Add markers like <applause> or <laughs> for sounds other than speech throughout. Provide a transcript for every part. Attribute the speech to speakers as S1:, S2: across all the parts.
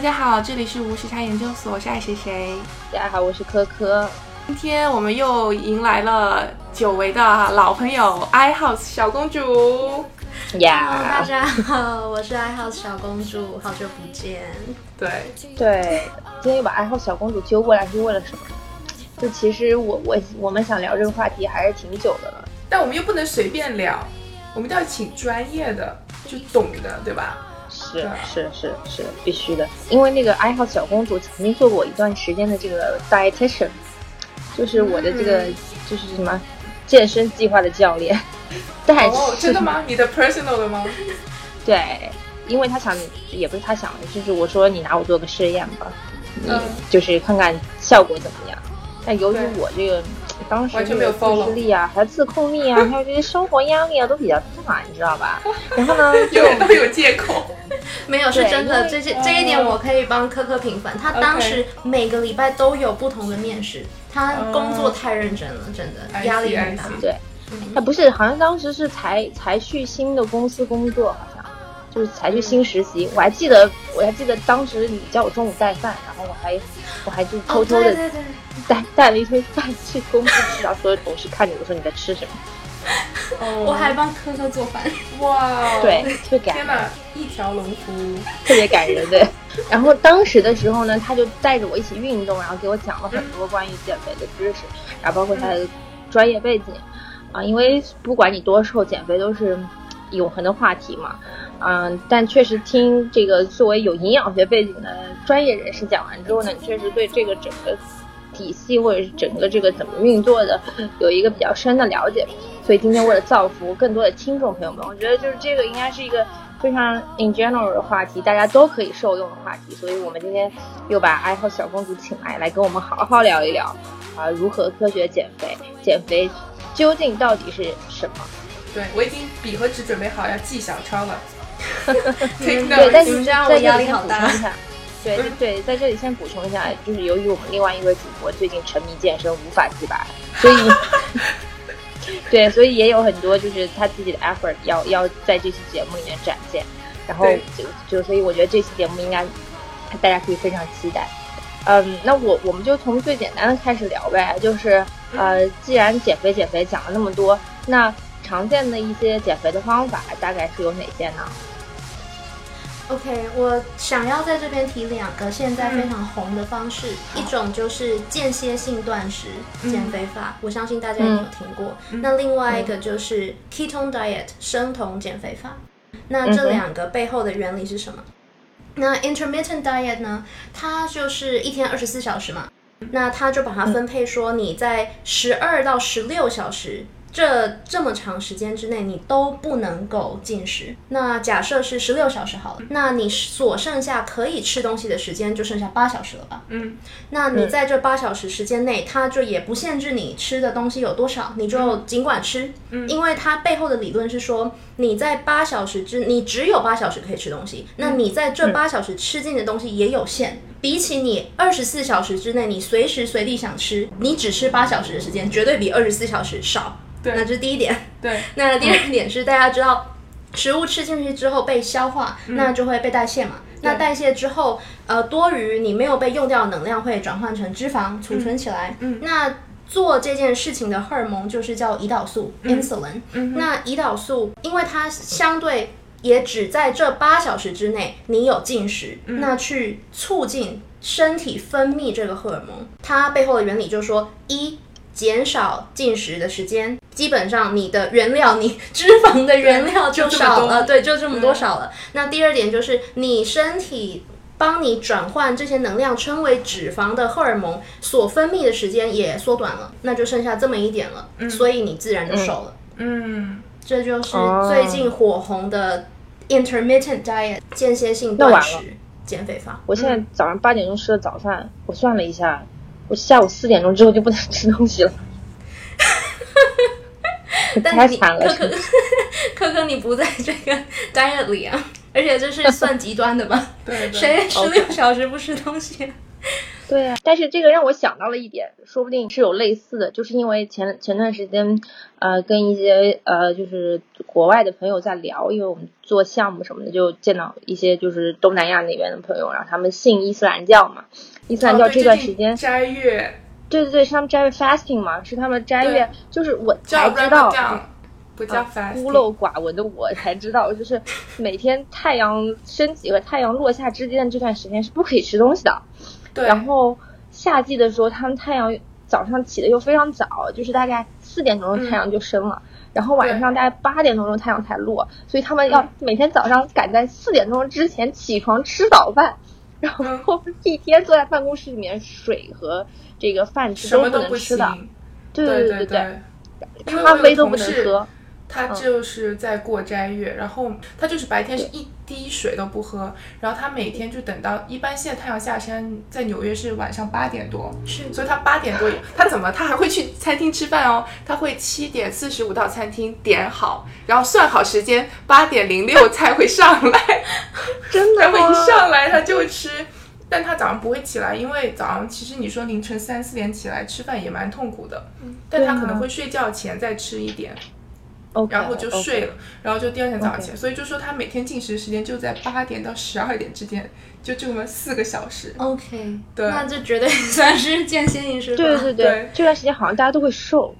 S1: 家好，这里是无时差研究所，我是爱谁谁。
S2: 大家好，我是科科。
S1: 今天我们又迎来了久违的老朋友 iHouse 小公主。
S3: 呀，大家好，我是 iHouse 小公主，好久不见。
S1: 对
S2: 对，今天又把 iHouse 小公主揪过来是为了什么？就其实我我我们想聊这个话题还是挺久的了，
S1: 但我们又不能随便聊，我们都要请专业的，就懂的，对吧？
S2: 是是是是必须的，因为那个爱好小公主曾经做过一段时间的这个 dietitian，就是我的这个就是什么健身计划的教练。
S1: 但哦，真的吗？你的 personal 的吗？<laughs>
S2: 对，因为他想，也不是他想的，就是我说你拿我做个试验吧，你就是看看效果怎么样。但由于我这个。当时这个自制力啊，还有自控力啊，还有这些生活压力啊，都比较大，你知道吧？然后呢，
S1: 永远都有借口。<laughs>
S3: 没有是真的，这些这一点我可以帮科科平反。他当时每个礼拜都有不同的面试，他工作太认真了，真的压力很大。
S2: 对，他不是，好像当时是才才去新的公司工作，就是才去新实习。我还记得，我还记得当时你叫我中午带饭，然后我还我还就偷偷的。带 <laughs> 带了一堆饭去公司吃，然后所有同事看着我说你在吃什么？
S3: 我还帮科科做饭，
S1: 哇，
S2: 对，特别感人，
S1: 一条龙服务，
S2: 特别感人，对。然后当时的时候呢，他就带着我一起运动，然后给我讲了很多关于减肥的知识，然后包括他的专业背景啊，因为不管你多瘦，减肥都是永恒的话题嘛，嗯，但确实听这个作为有营养学背景的专业人士讲完之后呢，你确实对这个整个。体系或者是整个这个怎么运作的，有一个比较深的了解。所以今天为了造福更多的听众朋友们，我觉得就是这个应该是一个非常 in general 的话题，大家都可以受用的话题。所以我们今天又把爱好小公主请来，来跟我们好好聊一聊啊，如何科学减肥，减肥究竟到底是什么？
S1: 对我已经笔和纸准备好要记小抄了。<laughs>
S2: 对，但是这样我压力好大。对对，在这里先补充一下，就是由于我们另外一位主播最近沉迷健身，无法自拔，所以 <laughs> 对，所以也有很多就是他自己的 effort 要要在这期节目里面展现，然后就就所以我觉得这期节目应该大家可以非常期待。嗯，那我我们就从最简单的开始聊呗，就是呃，既然减肥减肥讲了那么多，那常见的一些减肥的方法大概是有哪些呢
S3: ？OK，我想要在这边提两个现在非常红的方式，一种就是间歇性断食减肥法，我相信大家也有听过。那另外一个就是 Ketone Diet 生酮减肥法。那这两个背后的原理是什么？那 Intermittent Diet 呢？它就是一天二十四小时嘛，那它就把它分配说你在十二到十六小时。这这么长时间之内，你都不能够进食。那假设是十六小时好了，那你所剩下可以吃东西的时间就剩下八小时了吧？嗯，那你在这八小时时间内，它就也不限制你吃的东西有多少，你就尽管吃。嗯，因为它背后的理论是说，你在八小时之，你只有八小时可以吃东西，那你在这八小时吃进的东西也有限。比起你二十四小时之内，你随时随地想吃，你只吃八小时的时间，绝对比二十四小时少。那这是第一点。
S1: 对，<laughs>
S3: 那第二点是大家知道，食物吃进去之后被消化，那就会被代谢嘛。那代谢之后，呃，多余你没有被用掉的能量会转换成脂肪储存起来。嗯，那做这件事情的荷尔蒙就是叫胰岛素 （insulin）。嗯，那胰岛素因为它相对也只在这八小时之内你有进食，那去促进身体分泌这个荷尔蒙。它背后的原理就是说一。减少进食的时间，基本上你的原料，你脂肪的原料就少了，对，就这么多少了。那第二点就是你身体帮你转换这些能量称为脂肪的荷尔蒙所分泌的时间也缩短了，那就剩下这么一点了，所以你自然就瘦了。嗯，这就是最近火红的 intermittent diet 间歇性断食减肥法。
S2: 我现在早上八点钟吃的早饭，我算了一下。我下午四点钟之后就不能吃东西了，<laughs> <laughs> 太惨了。
S3: 可可，<laughs> 可可，你不在这个 <laughs> diet 里啊？而且这是算极端的吧？
S1: 对，
S3: 谁十六小时不吃东西？
S2: 对啊，但是这个让我想到了一点，说不定是有类似的，就是因为前前段时间，呃，跟一些呃就是国外的朋友在聊，因为我们做项目什么的，就见到一些就是东南亚那边的朋友，然后他们信伊斯兰教嘛，伊斯兰教这段时间、
S1: 斋月，
S2: 对对对，是他们斋月 fasting 嘛，是他们斋月，就是我才知道。
S1: 不叫 fasting，、
S2: 孤陋寡闻的我才知道，就是每天太阳升起和太阳落下之间的这段时间是不可以吃东西的。
S1: 对，
S2: 然后夏季的时候，他们太阳早上起的又非常早，就是大概四点钟太阳就升了，然后晚上大概八点多钟太阳才落，所以他们要每天早上赶在四点钟之前起床吃早饭，然后一天坐在办公室里面，水和这个饭
S1: 什么都
S2: 能吃的，对。
S1: 对
S2: 对
S1: 对对，
S2: 咖啡都不能喝。
S1: 他就是在过斋月，然后他就是白天是一滴水都不喝，然后他每天就等到一般现在太阳下山，在纽约是晚上八点多，
S3: 是
S1: 所以他八点多他怎么他还会去餐厅吃饭哦？他会七点四十五到餐厅点好，然后算好时间，八点零六才会上来，<laughs>
S2: 真的
S1: 然后一？上来他就吃。但他早上不会起来，因为早上其实你说凌晨三四点起来吃饭也蛮痛苦的，但他可能会睡觉前再吃一点，然后就睡了，然后就第二天早上起来，所以就说他每天进食时间就在八点到十二点之间，就这么四个小时。
S3: OK，
S1: 对
S3: 那就绝对算是间歇饮食法。
S2: 对对
S1: 对
S2: 这段时间好像大家都会瘦。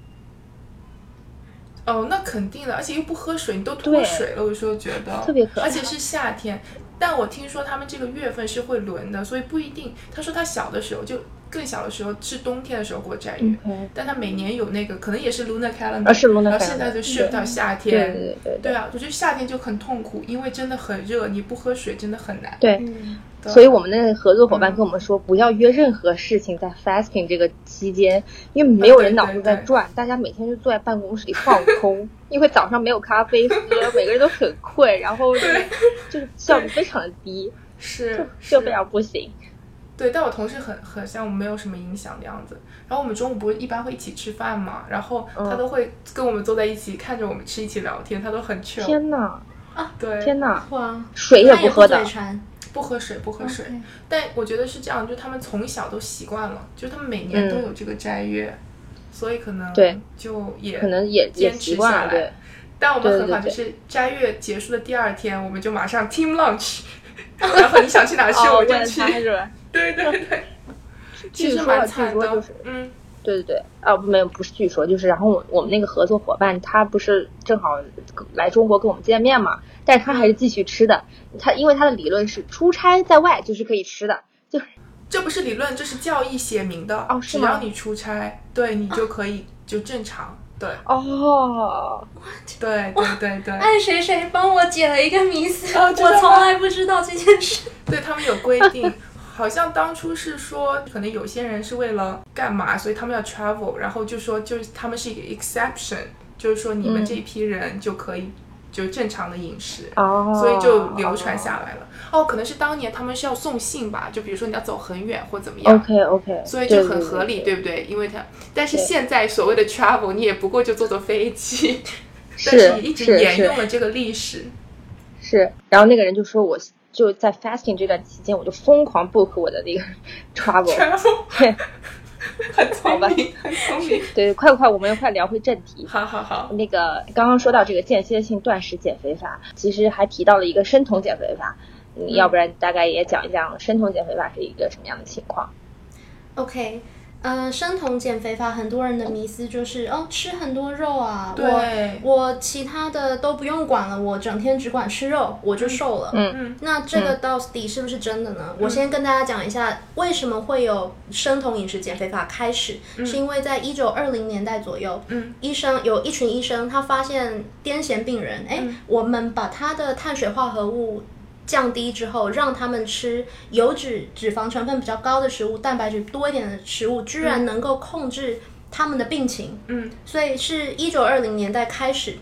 S1: 哦，那肯定的，而且又不喝水，你都脱水了，我有时候觉得
S2: 特别可怕
S1: 而且是夏天。但我听说他们这个月份是会轮的，所以不一定。他说他小的时候就更小的时候是冬天的时候过斋月但他每年有那个可能也是 lunar calendar，
S2: 啊是 lunar
S1: 然后现在就 shift 到夏
S2: 对
S1: 天。
S2: 对对
S1: 对啊，我觉得夏天就很痛苦，因为真的很热，你不喝水真的很难。
S2: 对，
S3: 嗯，
S1: 对
S2: 所以我们的合作伙伴
S1: 嗯
S2: 跟我们说，不要约任何事情在 fasting 这个期间，因为没有人脑子在转，大家每天就坐在办公室里放空，<laughs> 因为早上没有咖啡喝，每个人都很困，然后就是就是效率非常的低，
S1: 是
S2: 就是非常不行。
S1: 对，但我同事很很像我们没有什么影响的样子。然后我们中午不是一般会一起吃饭嘛，然后他
S2: 嗯
S1: 都会跟我们坐在一起，看着我们吃，一起聊天，他都很 chill。
S2: 天呐，
S1: 对，
S2: 天呐，
S3: 哇，
S2: 水也
S3: 不
S2: 喝的。
S1: 不喝水，不喝水。但我觉得是这样，就他们从小都习惯了，就他们每年都有这个斋月，所以可能
S2: 嗯对
S1: 就也
S2: 可能也也
S1: 坚持下来
S2: 对。
S1: 但我们很好，就是斋月结束的第二天，我们就马上 team lunch，<laughs> 然后你想去哪去
S2: 哦，
S1: 我就去。对对对，<laughs> 其实蛮惨的。
S2: 就是
S1: 嗯，
S2: 对对对，啊，没有，不是据说，就是然后我我们那个合作伙伴他不是正好来中国跟我们见面嘛，但是他还是继续吃的。他因为他的理论是出差在外就是可以吃的，就
S1: 这不是理论，这是教义写明的。
S2: 哦
S1: 只要你出差，对你就可以就正常。对
S2: 哦，
S1: 对对对对，
S3: 爱谁谁帮我解了一个迷思，
S1: 哦
S3: 我从来不知道这件事。
S1: 对他们有规定。好像当初是说，可能有些人是为了干嘛，所以他们要 travel，然后就说就是他们是一个 exception，就是说你们
S2: 嗯
S1: 这一批人就可以就正常的饮食。
S2: 哦，
S1: 所以就流传下来了。哦，可能是当年他们是要送信吧，就比如说你要走很远或怎么样。
S2: OK OK，
S1: 所以就很合理，对不对？因为他，但是现在所谓的 travel，你也不过就坐坐飞机，<laughs> 但
S2: 是
S1: 是一直沿用了这个历史。
S2: 是，然后那个人就说我就在 fasting 这段期间，我就疯狂 book 我的那个 <laughs> 对 <laughs>
S1: 很聪明，很聪明。<laughs>
S2: 对，快快，我们快聊回正题。
S1: 好好好，
S2: 那个刚刚说到这个间歇性断食减肥法，其实还提到了一个生酮减肥法。你要不然大概也讲一讲生酮减肥法是一个什么样的情况
S3: ？OK，呃，生酮减肥法很多人的迷思就是哦，吃很多肉啊，
S1: 对
S3: 我我其他的都不用管了，我整天只管吃肉，我就瘦了。
S2: 嗯
S1: 嗯
S3: 那这个到底是不是真的呢？我先跟大家讲一下，为什么会有生酮饮食减肥法开始，是因为在一九二零年代左右，
S1: 嗯，
S3: 医生有一群医生，他发现癫痫病人，哎、我们把他的碳水化合物。降低之后，让他们吃油脂、脂肪成分比较高的食物，蛋白质多一点的食物，居然能够控制他们的病情。
S1: 嗯，
S3: 所以是一九二零年代开始，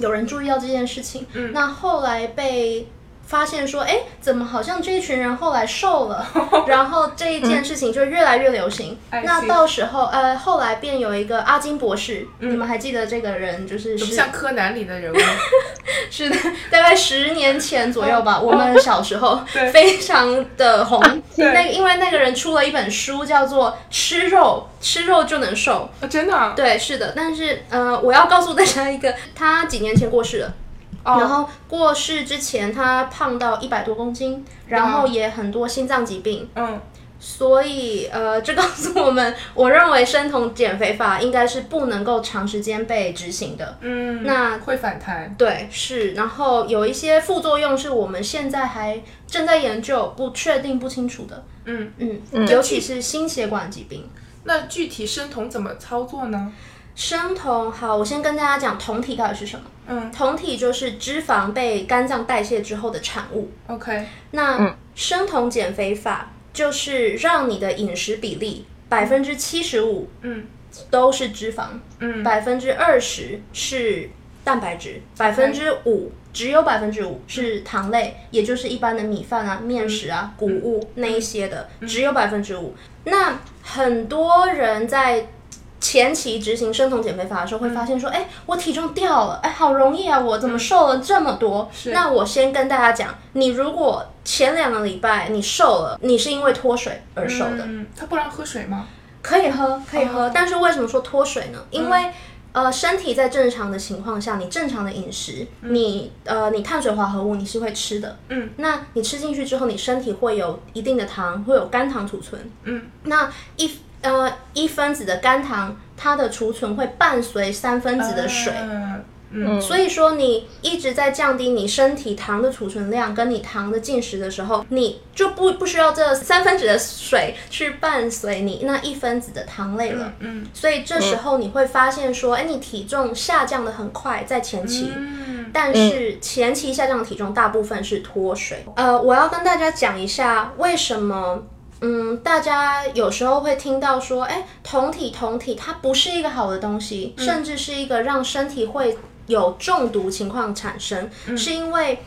S3: 有人注意到这件事情。
S1: 嗯
S3: 那后来被发现说，哎，怎么好像这一群人后来瘦了，<laughs> 然后这一件事情就越来越流行。那到时候，呃，后来便有一个阿金博士，你们还记得这个人就是是
S1: 像柯南里的人物？<laughs>
S3: 是的，大概十年前左右吧，我们小时候 <laughs>
S1: 对
S3: 非常的红。那个因为那个人出了一本书，叫做《吃肉吃肉就能瘦》。
S1: 哦，真的啊？
S3: 对，是的，但是呃，我要告诉大家一个，他几年前过世了。然
S1: 哦，
S3: 后过世之前，他胖到一百多公斤，然后也很多心脏疾病，
S1: 嗯，
S3: 所以呃，这告诉我们，我认为生酮减肥法应该是不能够长时间被执行的。
S1: 嗯，
S3: 那
S1: 会反弹。
S3: 对，是，然后有一些副作用是我们现在还正在研究、不确定、不清楚的。
S1: 嗯
S3: 嗯，尤其是心血管疾病。
S1: 那具体生酮怎么操作呢？
S3: 生酮，好，我先跟大家讲酮体到底是什么。
S1: 嗯。
S3: 酮体就是脂肪被肝脏代谢之后的产物。
S1: ，OK，
S3: 那生酮减肥法就是让你的饮食比例百分之七十五
S1: 嗯。
S3: 都是脂肪，
S1: 嗯。
S3: 百分之二十是蛋白质，百分之五只有百分之五是糖类，也就是一般的米饭啊、面食啊、谷物那一些的，只有百分之五。那很多人在前期执行生酮减肥法的时候，会发现说，哎、我体重掉了，哎，好容易啊，我怎么瘦了这么多？那我先跟大家讲，你如果前两个礼拜你瘦了，你是因为脱水而瘦的，
S1: 嗯，他不让喝水吗？
S3: 可以喝，可以喝。
S1: 哦。
S3: 但是为什么说脱水呢？因为、呃，身体在正常的情况下，你正常的饮食，你呃，你碳水化合物你是会吃的，
S1: 嗯，
S3: 那你吃进去之后，你身体会有一定的糖，会有肝糖储存，
S1: 嗯，
S3: 那一呃一分子的肝糖，它的储存会伴随三分子的水。
S1: 嗯嗯
S3: 所以说，你一直在降低你身体糖的储存量，跟你糖的进食的时候，你就不不需要这三分子的水去伴随你那一分子的糖类了。
S1: 嗯
S3: 所以这时候你会发现说，哎、你体重下降的很快，在前期。
S1: 嗯
S3: 但是前期下降的体重大部分是脱水。呃，我要跟大家讲一下为什么。嗯，大家有时候会听到说，哎，酮体酮体它不是一个好的东西，甚至是一个让身体会有中毒情况产生，是因为。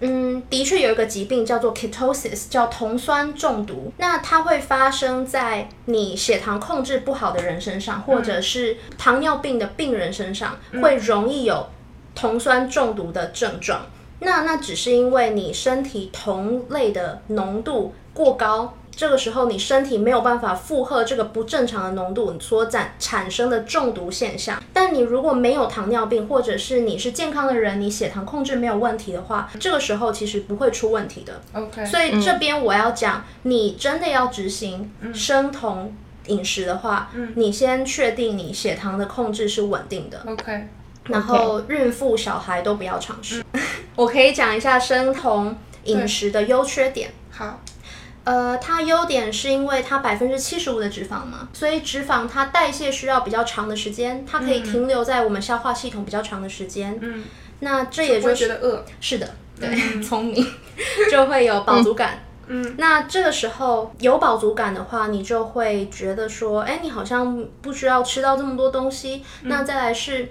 S3: 嗯，的确有一个疾病叫做 ketosis，叫酮酸中毒。那它会发生在你血糖控制不好的人身上，或者是糖尿病的病人身上，会容易有酮酸中毒的症状。那那只是因为你身体酮类的浓度过高，这个时候你身体没有办法负荷这个不正常的浓度所产产生的中毒现象。但你如果没有糖尿病，或者是你是健康的人，你血糖控制没有问题的话，这个时候其实不会出问题的。
S1: ，OK，
S3: 所以这边我要讲，你真的要执行生酮饮食的话，你先确定你血糖的控制是稳定的。
S1: OK，
S3: 然后孕妇、小孩都不要尝试。<laughs> 我可以讲一下生酮饮食的优缺点。
S1: 好，
S3: 呃，它优点是因为它百分之七十五的脂肪嘛，所以脂肪它代谢需要比较长的时间，它可以停留在我们消化系统比较长的时间。
S1: 嗯，
S3: 那这也就是
S1: 觉得饿，
S3: 是的，对，<laughs> 聪明 <laughs> 就会有饱足感。
S1: 嗯，
S3: 那这个时候有饱足感的话，你就会觉得说，哎，你好像不需要吃到这么多东西。那再来是，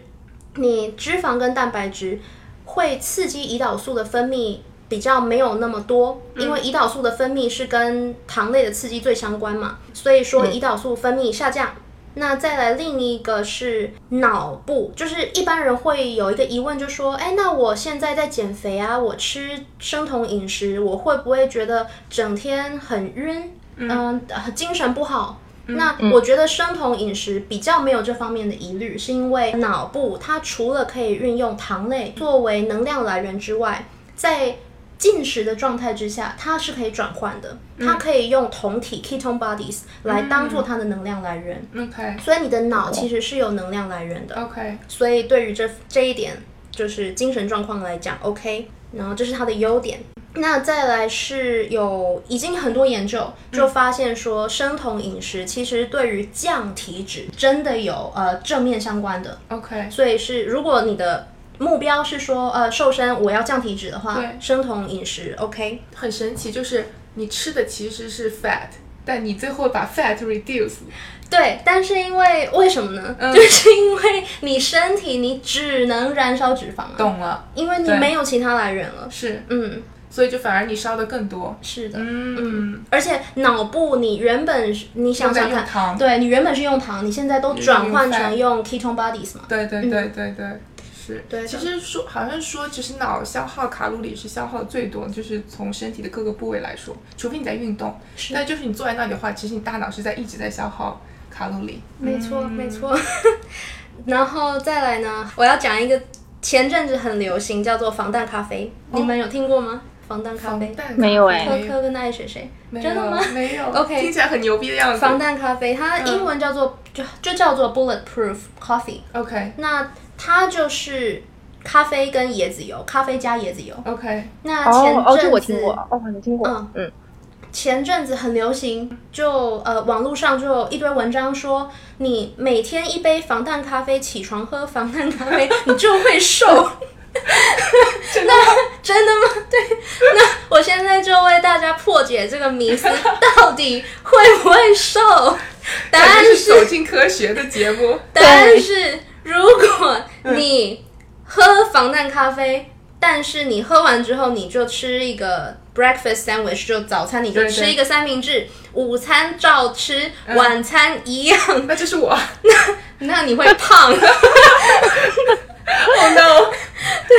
S3: 你脂肪跟蛋白质会刺激胰岛素的分泌比较没有那么多，因为胰岛素的分泌是跟糖类的刺激最相关嘛，所以说胰岛素分泌下降。那再来另一个是脑部，就是一般人会有一个疑问，就说，哎，那我现在在减肥啊，我吃生酮饮食，我会不会觉得整天很晕，嗯、呃精神不好？那我觉得生酮饮食比较没有这方面的疑虑，是因为脑部它除了可以运用糖类作为能量来源之外，在进食的状态之下，它是可以转换的，它可以用酮体 ketone bodies 来当做它的能量来源。
S1: OK
S3: 所以你的脑其实是有能量来源的。
S1: OK，
S3: 所以对于这这一点，就是精神状况来讲，OK，然后这是它的优点。那再来是有已经很多研究就发现说，生酮饮食其实对于降体脂真的有呃正面相关的。
S1: OK，
S3: 所以是如果你的目标是说呃瘦身，我要降体脂的话，生酮饮食 OK。
S1: 很神奇，就是你吃的其实是 fat，但你最后把 fat reduce。
S3: 对，但是因为为什么呢？
S1: 嗯
S3: 就是因为你身体你只能燃烧脂肪啊，
S1: 懂了，
S3: 因为你没有其他来源了。
S1: 是，
S3: 嗯，
S1: 所以就反而你烧的更多。
S3: 是的。
S1: 嗯，
S3: 而且脑部你原本是你想想看，对你原本是用糖，你现在都转换成
S1: 用
S3: ketone bodies 嘛。
S1: 对对对对对，是，
S3: 对
S1: 其实说好像说，其实脑消耗卡路里是消耗最多，就是从身体的各个部位来说，除非你在运动，但就是你坐在那里的话，其实你大脑是在一直在消耗卡路里。
S3: 没错，没错。<laughs> 然后再来呢，我要讲一个前阵子很流行，叫做防弹咖啡，你们有听过吗？防弹咖啡，
S2: 没有哎
S3: 科科跟爱谁谁，
S1: 没有。
S3: 真的吗？
S1: 没有。
S3: OK
S1: 听起来很牛逼的样子。
S3: 防弹咖啡，它英文叫做就就叫做 bulletproof coffee。
S1: OK
S3: 那它就是咖啡跟椰子油，咖啡加椰子油。
S1: OK，
S3: 那前
S2: 哦哦，这
S3: 阵子
S2: 我听过，哦，你听过，
S3: 嗯
S2: 嗯，
S3: 前阵子很流行，就呃网络上就有一堆文章说，你每天一杯防弹咖啡，起床喝防弹咖啡，你就会瘦。<laughs> <laughs>
S1: 真的
S3: 真的吗？<laughs> 对，那我现在就为大家破解这个迷思，到底会不会瘦？答案
S1: 是
S3: 是
S1: 走进科学的节目。
S3: 答案是，如果你喝防弹咖啡，但是你喝完之后你就吃一个 breakfast sandwich，就早餐你就吃一个三明治，午餐照吃，晚餐一样，
S1: 那就是我。<laughs>
S3: 那那你会胖。<laughs>
S1: Oh no！<laughs>
S3: 对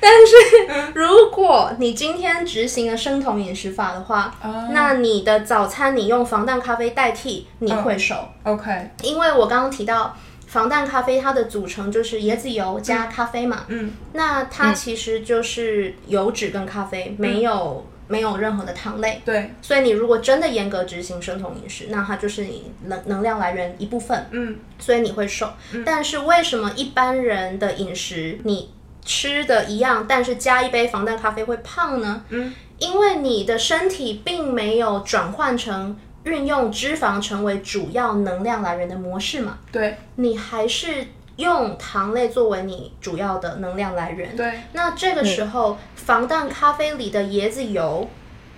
S3: 但是如果你今天执行了生酮饮食法的话，
S1: 哦
S3: 那你的早餐你用防弹咖啡代替，你会瘦。
S1: OK，
S3: 因为我刚刚提到防弹咖啡，它的组成就是椰子油加咖啡嘛，
S1: 嗯，
S3: 那它其实就是油脂跟咖啡，没有没有任何的糖类。
S1: 对，
S3: 所以你如果真的严格执行生酮饮食，那它就是你能能量来源一部分，
S1: 嗯，
S3: 所以你会瘦。但是为什么一般人的饮食你吃的一样，但是加一杯防弹咖啡会胖呢？
S1: 嗯，
S3: 因为你的身体并没有转换成运用脂肪成为主要能量来源的模式嘛，
S1: 对，
S3: 你还是用糖类作为你主要的能量来源。
S1: 对，
S3: 那这个时候，防弹咖啡里的椰子油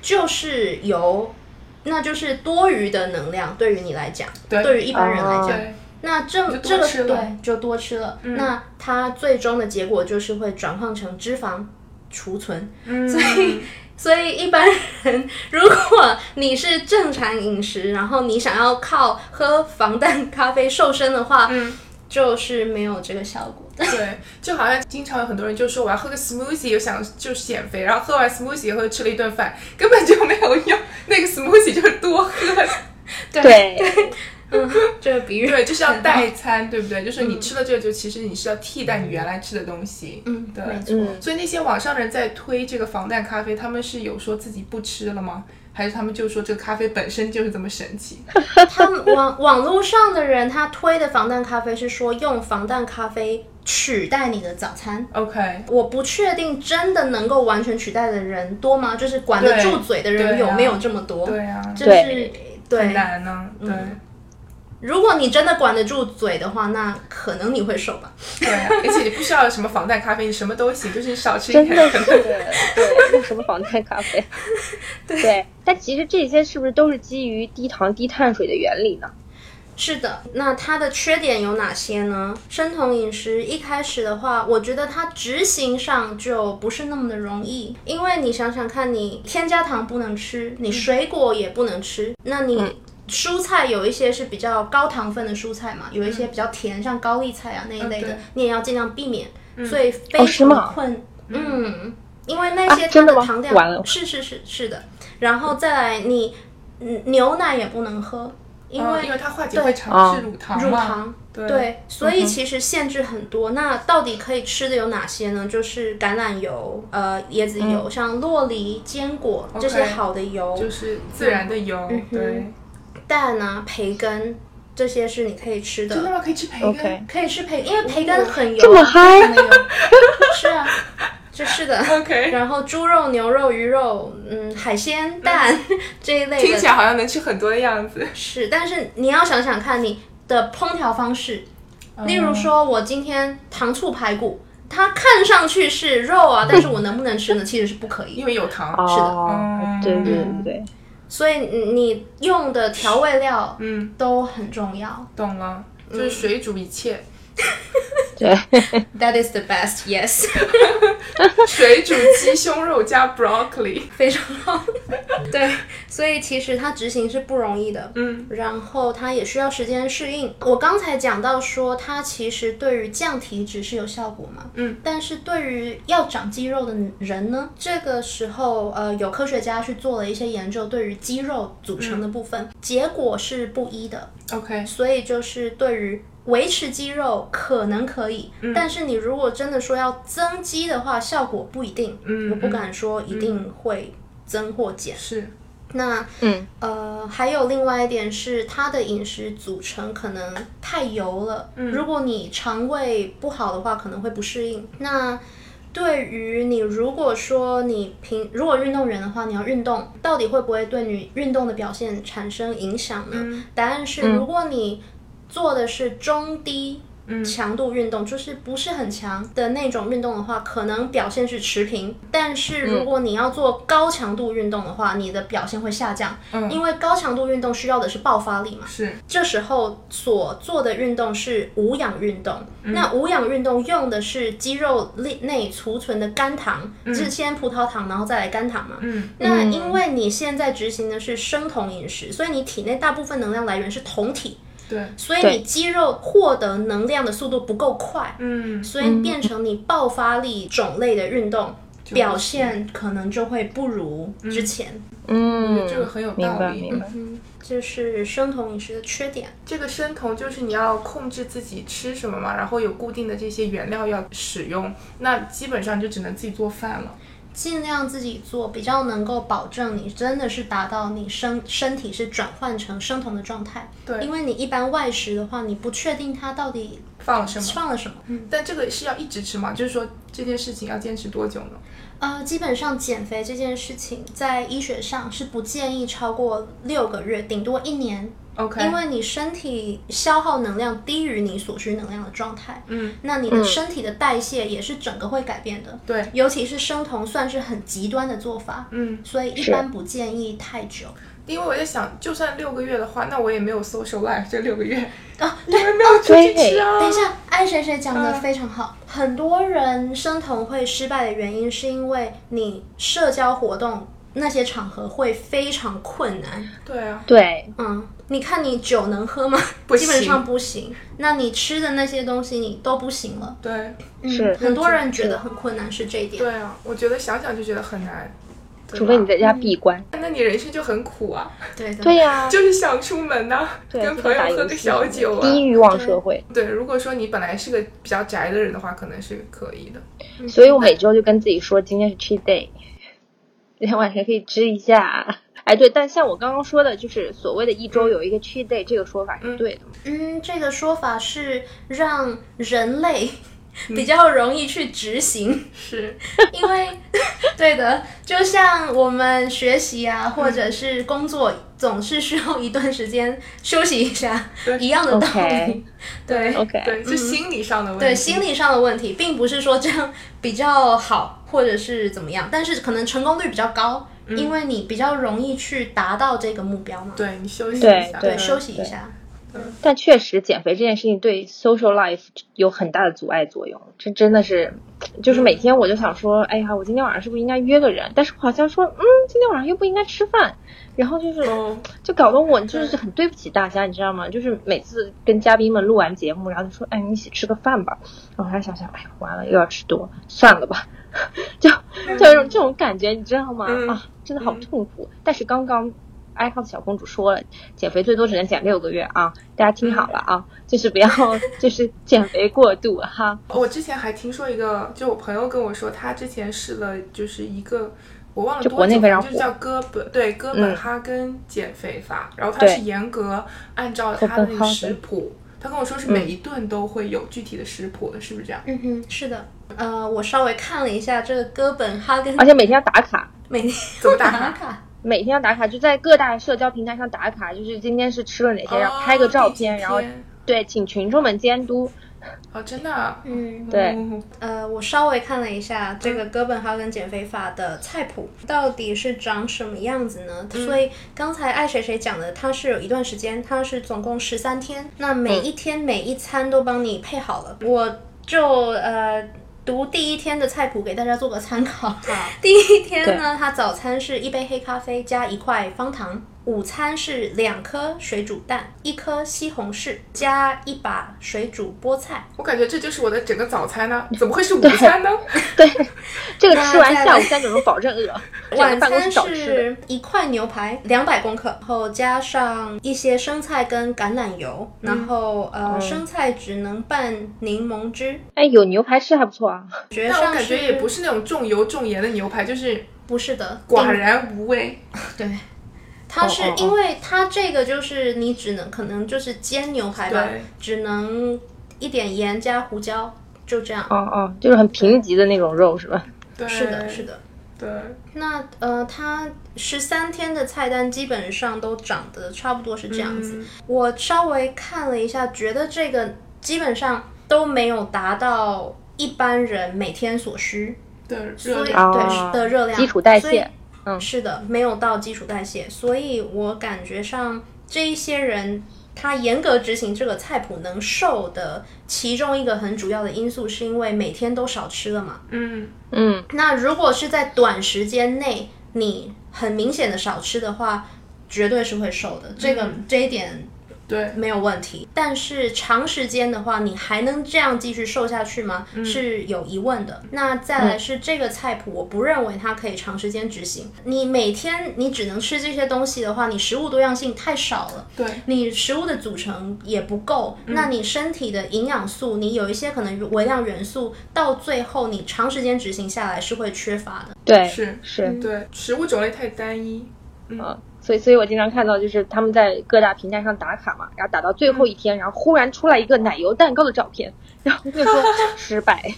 S3: 就是油，那就是多余的能量，对于你来讲，
S1: 对。
S3: 对于一般人来讲，
S1: 对，
S3: 那这这个对就多吃了。那它最终的结果就是会转换成脂肪储存，
S1: 嗯，
S3: 所以。所以一般人，如果你是正常饮食，然后你想要靠喝防弹咖啡瘦身的话，
S1: 嗯，
S3: 就是没有这个效果。的。
S1: 对，就好像经常有很多人就说我要喝个 smoothie，又想就是减肥，然后喝完 smoothie 以后吃了一顿饭，根本就没有用，那个 smoothie 就是多喝对，
S2: 对，
S3: 嗯，<laughs> 这个比喻
S1: 对，就是要代餐，对不对？就是你吃了这个，就其实你是要替代你原来吃的东西，
S3: 嗯，
S1: 对
S3: 没错。
S2: 嗯，
S1: 所以那些网上人在推这个防弹咖啡，他们是有说自己不吃了吗？还是他们就说这个咖啡本身就是这么神奇？<laughs>
S3: 他们网网络上的人，他推的防弹咖啡是说用防弹咖啡取代你的早餐。
S1: OK，
S3: 我不确定真的能够完全取代的人多吗？就是管得住嘴的人有没有这么多？
S1: 对啊，
S3: 就是
S2: 对
S1: 很
S3: 对。
S1: 难呢、对。
S3: 如果你真的管得住嘴的话，那可能你会瘦吧。
S1: 对啊，而且你不需要什么防弹咖啡，你什么都行，就是少吃一
S2: 真的对，用什么防弹咖啡？对，但其实这些是不是都是基于低糖低碳水的原理呢？
S3: 是的，那它的缺点有哪些呢？生酮饮食一开始的话，我觉得它执行上就不是那么的容易，因为你想想看，你添加糖不能吃，你水果也不能吃，那你蔬菜有一些是比较高糖分的蔬菜嘛，有一些比较甜，像高丽菜啊那一类的，
S1: 嗯
S3: 你也要尽量避免，所以非常困，嗯，因为那些它
S2: 的
S3: 糖量、是是是是的，然后再来你嗯牛奶也不能喝，因为、
S1: 嗯因为它化解会
S2: 哦
S1: 常吃乳糖。
S3: 乳糖，
S1: 对。
S3: 对，所以其实限制很多。那到底可以吃的有哪些呢？就是橄榄油、呃椰子油，像洛梨、坚果这些好的油，
S1: 就是自然的油，
S3: 嗯
S1: 对。
S3: 蛋啊、培根这些是你可以吃的。
S1: 真的吗？可以吃培根
S2: OK
S3: 可以吃培，因为培根很油，
S2: 这么嗨 <laughs>
S3: 是啊，就是的。
S1: OK，
S3: 然后猪肉、牛肉、鱼肉，嗯，海鲜、蛋 <laughs> 这一类的
S1: 听起来好像能吃很多的样子。
S3: 是，但是你要想想看你的烹调方式，例如说我今天糖醋排骨，它看上去是肉啊，但是我能不能吃呢？其实是不可以
S1: 因。为有糖。
S3: 是的
S2: 哦对对对，
S3: 所以你你用的调味料
S1: 嗯，
S3: 都很重要。
S1: 懂了，就是水煮一切。<laughs>
S2: 对，<laughs>
S3: That is the best. Yes，<laughs>
S1: 水煮鸡胸肉加 broccoli，
S3: 非常好。对，所以其实它执行是不容易的。
S1: 嗯，
S3: 然后它也需要时间适应。我刚才讲到说，它其实对于降体脂是有效果嘛。
S1: 嗯，
S3: 但是对于要长肌肉的人呢，这个时候呃，有科学家去做了一些研究，对于肌肉组成的部分，结果是不一的。
S1: OK，
S3: 所以就是对于维持肌肉可能可以，但是你如果真的说要增肌的话，效果不一定。
S1: 嗯
S3: 我不敢说一定会增或减。
S1: 是，
S3: 那
S2: 嗯
S3: 呃，还有另外一点是，它的饮食组成可能太油了。
S1: 嗯
S3: 如果你肠胃不好的话，可能会不适应。那对于你，如果说你平如果运动员的话，你要运动，到底会不会对你运动的表现产生影响呢？
S1: 嗯
S3: 答案是，如果你做的是中低。强度运动就是不是很强的那种运动的话，可能表现是持平。但是如果你要做高强度运动的话，你的表现会下降，
S1: 嗯
S3: 因为高强度运动需要的是爆发力嘛。
S1: 是，
S3: 这时候所做的运动是无氧运动，
S1: 嗯
S3: 那无氧运动用的是肌肉内内储存的肝糖，是先葡萄糖，然后再来肝糖嘛。
S1: 嗯
S3: 那因为你现在执行的是生酮饮食，所以你体内大部分能量来源是酮体，
S1: 对，
S3: 所以你肌肉获得能量的速度不够快，
S1: 嗯，
S3: 所以变成你爆发力种类的运动。表现可能就会不如之前，
S2: 嗯，
S1: 这个很有道理。
S2: 白明白。
S3: 嗯，这是生酮饮食的缺点。
S1: 这个生酮就是你要控制自己吃什么嘛，然后有固定的这些原料要使用，那基本上就只能自己做饭了。
S3: 尽量自己做，比较能够保证你真的是达到你身身体是转换成生酮的状态。
S1: 对
S3: 因为你一般外食的话，你不确定它到底
S1: 放了什么？
S3: 放了什么。嗯，
S1: 但这个是要一直吃吗？就是说这件事情要坚持多久呢？
S3: 呃，基本上减肥这件事情在医学上是不建议超过六个月，顶多一年。
S1: OK，
S3: 因为你身体消耗能量低于你所需能量的状态，
S1: 嗯，
S3: 那你的身体的代谢也是整个会改变的。
S1: 对，
S3: 尤其是生酮算是很极端的做法，
S1: 嗯，
S3: 所以一般不建议太久。
S1: 因为我在想，就算六个月的话，那我也没有 social life 这六个月，<laughs>
S3: 啊，
S1: 我也没有出去吃啊。
S3: 等一下，爱谁谁讲的
S1: 嗯
S3: 非常好。很多人生酮会失败的原因，是因为你社交活动那些场合会非常困难。
S1: 对啊，
S2: 对，
S3: 嗯，你看你酒能喝吗？
S1: 不
S3: 基本上不行。那你吃的那些东西你都不行了。
S1: 对，
S3: 嗯
S2: 是
S3: 很多人觉得很困难是这一点。
S1: 对啊，我觉得想想就觉得很难。
S2: 除非你在家闭关。
S1: 那你人生就很苦啊，
S3: 对的。
S2: 对呀，
S1: 就是想出门呐、
S2: 对，
S1: 跟朋友喝个小酒啊。
S2: 低欲望社会。
S1: 对，如果说你本来是个比较宅的人的话，可能是可以的。
S2: 所以我每周就跟自己说，今天是 cheat day，<laughs> 今天晚上可以吃一下。哎，对，但像我刚刚说的，就是所谓的一周有一个 cheat day，这个说法是对的。
S3: 嗯，这个说法是让人类比较容易去执行。<laughs>
S1: 是，<laughs>
S3: 因为，对的，就像我们学习啊，或者是工作，总是需要一段时间休息一下，一样的道理。<laughs> 对
S2: OK，
S1: 对，是心理上的问题。
S3: 对，心理上的问题，并不是说这样比较好，或者是怎么样，但是可能成功率比较高，因为你比较容易去达到这个目标嘛。
S1: 对你休息一下，
S2: 对对
S3: 休息一下。
S2: 但确实，减肥这件事情对 social life 有很大的阻碍作用。这真的是，就是每天我就想说，哎呀，我今天晚上是不是应该约个人？但是我好像说，嗯，今天晚上又不应该吃饭。然后就是，
S1: 哦
S2: 就搞得我就是很对不起大家，你知道吗？就是每次跟嘉宾们录完节目，然后就说，哎，你一起吃个饭吧。然后我还想想，哎，完了又要吃多，算了吧。<laughs> 就就这种感觉，你知道吗？
S1: 嗯
S2: 啊，真的好痛苦。但是刚刚。爱好的小公主说了，减肥最多只能减六个月啊！大家听好了啊，就是不要 <laughs> 就是减肥过度哈。
S1: 我之前还听说一个，就我朋友跟我说，他之前试了就是一个。我忘了多久了，
S2: 国内非常
S1: 就是叫哥本对哥本哈根减肥法，然后他是严格按照他的那个食谱，他跟我说是每一顿都会有具体的食谱的，是不是这样？
S3: 嗯哼，是的。呃，我稍微看了一下这个哥本哈根，
S2: 而且每天要打卡，
S3: 每天
S1: 怎么打卡 <laughs>
S3: 打卡？
S2: 每天要打卡，就在各大社交平台上打卡，就是今天是吃了哪些，然后拍个照片，然后对，请群众们监督。<laughs>
S1: 哦，真的、啊，
S3: 嗯，
S2: 对
S1: 嗯
S3: 呃，我稍微看了一下这个哥本哈根减肥法的菜谱，到底是长什么样子呢？所以刚才爱谁谁讲的，它是有一段时间，它是总共十三天，那每一天每一餐都帮你配好了，我就呃。读第一天的菜谱给大家做个参考。第一天呢，它早餐是一杯黑咖啡加一块方糖，午餐是两颗水煮蛋，一颗西红柿加一把水煮菠菜。
S1: 我感觉这就是我的整个早餐呢、<laughs> 怎么会是午餐呢？<laughs>
S2: 对，这个吃完下午三点钟保证饿。
S3: 晚餐。是一块牛排，两百公克，然后加上一些生菜跟橄榄油，然后呃，生菜只能拌柠檬汁。
S2: 哎，有牛排吃还不错啊。
S3: 觉
S1: 但我感觉也不是那种重油重盐的牛排，就是
S3: 不是的，
S1: 寡然无味。<laughs>
S3: 对。它是因为它这个就是你只能可能就是煎牛排吧，只能一点盐加胡椒，就这样。
S2: 哦哦，就是很贫瘠的那种肉是吧？
S1: 对，
S3: 是的，是的。
S1: 对，
S3: 那呃，它十三天的菜单基本上都长得差不多是这样子。
S1: 嗯
S3: 我稍微看了一下，觉得这个基本上都没有达到一般人每天所需，
S1: 对，
S3: 所以
S1: 热量。
S3: 对
S2: 哦
S3: 的热量，
S2: 基础代谢
S3: 所以
S2: 嗯
S3: 是的，没有到基础代谢，所以我感觉上这一些人。他严格执行这个菜谱能瘦的其中一个很主要的因素，是因为每天都少吃了嘛。
S1: 嗯，
S2: 嗯，
S3: 那如果是在短时间内你很明显的少吃的话，绝对是会瘦的。这个、这一点
S1: 对，
S3: 没有问题。但是长时间的话，你还能这样继续瘦下去吗？是有疑问的。那再来是这个菜谱，我不认为它可以长时间执行。你每天你只能吃这些东西的话，你食物多样性太少了。
S1: 对，
S3: 你食物的组成也不够，那你身体的营养素，你有一些可能微量元素，到最后你长时间执行下来是会缺乏的。
S2: 对，
S1: 是
S2: 是，
S1: 对，食物种类太单一。
S2: 嗯，所以，所以我经常看到，就是他们在各大平台上打卡嘛，然后打到最后一天，然后忽然出来一个奶油蛋糕的照片，然后就说 <laughs> 失败，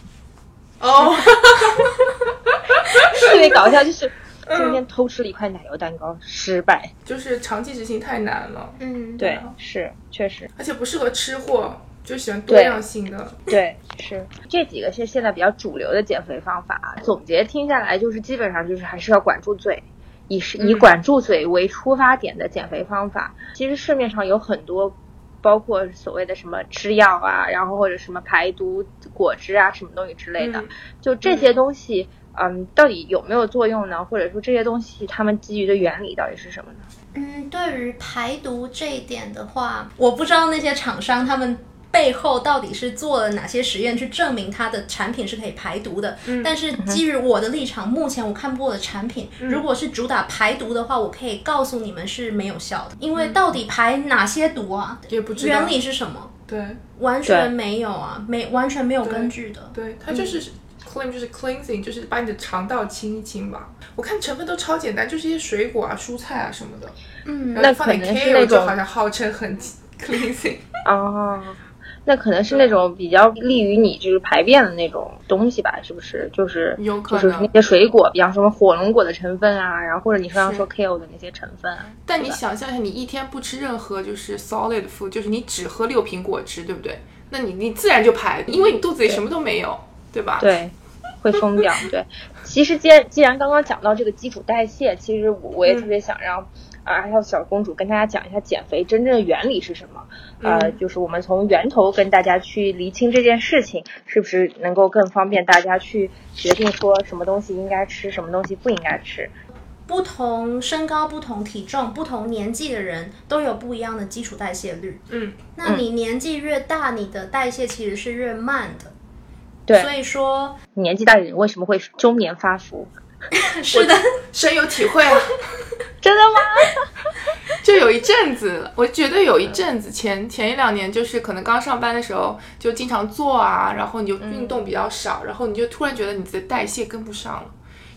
S1: 哦，<laughs>
S2: 特别搞笑，就是今天偷吃了一块奶油蛋糕，失败。
S1: 就是长期执行太难了，
S3: 嗯，
S2: 对，是，确实，
S1: 而且不适合吃货，就喜欢多样性的。
S2: 对，是这几个是现在比较主流的减肥方法。总结听下来，就是基本上就是还是要管住嘴。以是以管住嘴为出发点的减肥方法，其实市面上有很多，包括所谓的什么吃药啊，然后或者什么排毒果汁啊，什么东西之类的，
S1: 嗯
S2: 就这些东西，嗯，到底有没有作用呢？或者说这些东西它们基于的原理到底是什么呢？
S3: 嗯，对于排毒这一点的话，我不知道那些厂商他们背后到底是做了哪些实验去证明它的产品是可以排毒的。但是基于我的立场，目前我看过的产品，如果是主打排毒的话，我可以告诉你们是没有效的，因为到底排哪些毒啊？
S1: 也不知道
S3: 原理是什么？
S1: 对
S3: 完全没有啊，没完全没有根据的。
S1: 对，它就是 claim 就是 cleansing，就是把你的肠道清一清吧。我看成分都超简单，就是一些水果啊、蔬菜啊什么的。
S3: 嗯
S1: 然后放点
S2: 那可能是
S1: kale
S2: 那种
S1: 就好像号称很 <laughs> cleansing。
S2: 哦，那可能是那种比较利于你就是排便的那种东西吧？是不是？就是
S1: 有可能
S2: 就是那些水果，比方说火龙果的成分啊，然后或者你刚刚说 kale 的那些成分啊。
S1: 但你想象一下，你一天不吃任何就是 solid food，就是你只喝六瓶果汁，对不对？那你你自然就排，因为你肚子里什么都没有，对吧？
S2: 对，会疯掉。对，其实既然既然刚刚讲到这个基础代谢，其实我我也特别想让啊，还有小公主跟大家讲一下减肥真正的原理是什么。呃，就是我们从源头跟大家去厘清这件事情，是不是能够更方便大家去决定说什么东西应该吃，什么东西不应该吃。
S3: 不同身高、不同体重、不同年纪的人都有不一样的基础代谢率。
S1: 嗯，
S3: 那你年纪越大，你的代谢其实是越慢的。
S2: 对
S3: 所以说
S2: 年纪大的人为什么会中年发福？<laughs>
S3: 是的，
S1: 深有体会啊。<laughs>
S2: 真的吗？<laughs>
S1: 就有一阵子，我觉得有一阵子前前一两年，就是可能刚上班的时候，就经常做啊，然后你就运动比较少，然后你就突然觉得你的代谢跟不上了。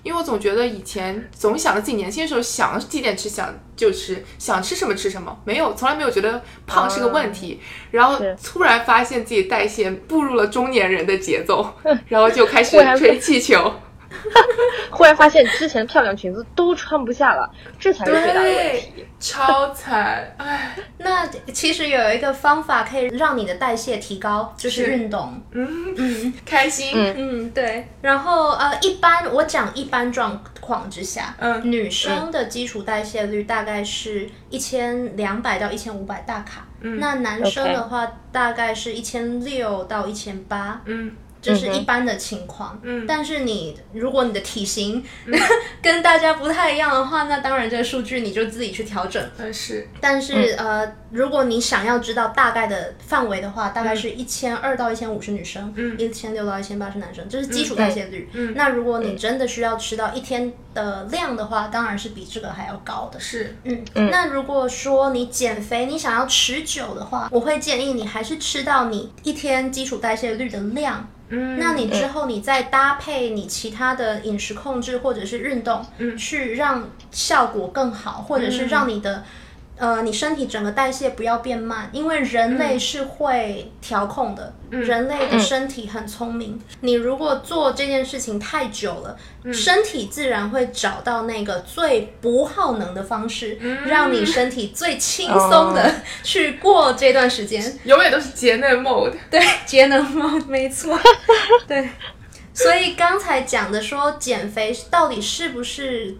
S1: 因为我总觉得以前总想着自己年轻的时候想几点吃想就吃，想吃什么吃什么，没有从来没有觉得胖是个问题。然后突然发现自己代谢步入了中年人的节奏，然后就开始吹气球。<laughs>
S2: 忽然发现之前漂亮裙子都穿不下了，这才是最大的问题。<laughs>
S1: 超惨，唉。
S3: 那其实有一个方法可以让你的代谢提高，就是
S1: 是
S3: 运动。
S1: 嗯嗯，开心。
S2: 嗯
S3: 嗯，对。然后呃，一般我讲一般状况之下，
S1: 嗯
S3: 女生的基础代谢率大概是一千两百到一千五百大卡，
S1: 嗯
S3: 那男生的话大概是一千六到一千八。
S1: 嗯
S3: 这是一般的情况，
S1: 嗯。
S3: 但是你如果你的体型、<laughs> 跟大家不太一样的话，那当然这个数据你就自己去调整。
S1: 呃是，
S3: 但是、呃，如果你想要知道大概的范围的话，大概是一千二到一千五是女生，
S1: 嗯。
S3: 一千六到一千八是男生，这是基础代谢率。
S1: 嗯。
S3: 那如果你真的需要吃到一天的量的话，当然是比这个还要高的。
S1: 是，
S3: 嗯，那如果说你减肥，你想要持久的话，我会建议你还是吃到你一天基础代谢率的量。
S1: 嗯
S3: 那你之后你再搭配你其他的饮食控制或者是运动，
S1: 嗯
S3: 去让效果更好，或者是让你的。呃，你身体整个代谢不要变慢，因为人类是会调控的，人类的身体很聪明。你如果做这件事情太久了，身体自然会找到那个最不耗能的方式，让你身体最轻松的去过这段时间。
S1: 永远都是节能 mode。<laughs>
S3: 对，节能 mode？没错，<laughs> 对。所以刚才讲的说减肥到底是不是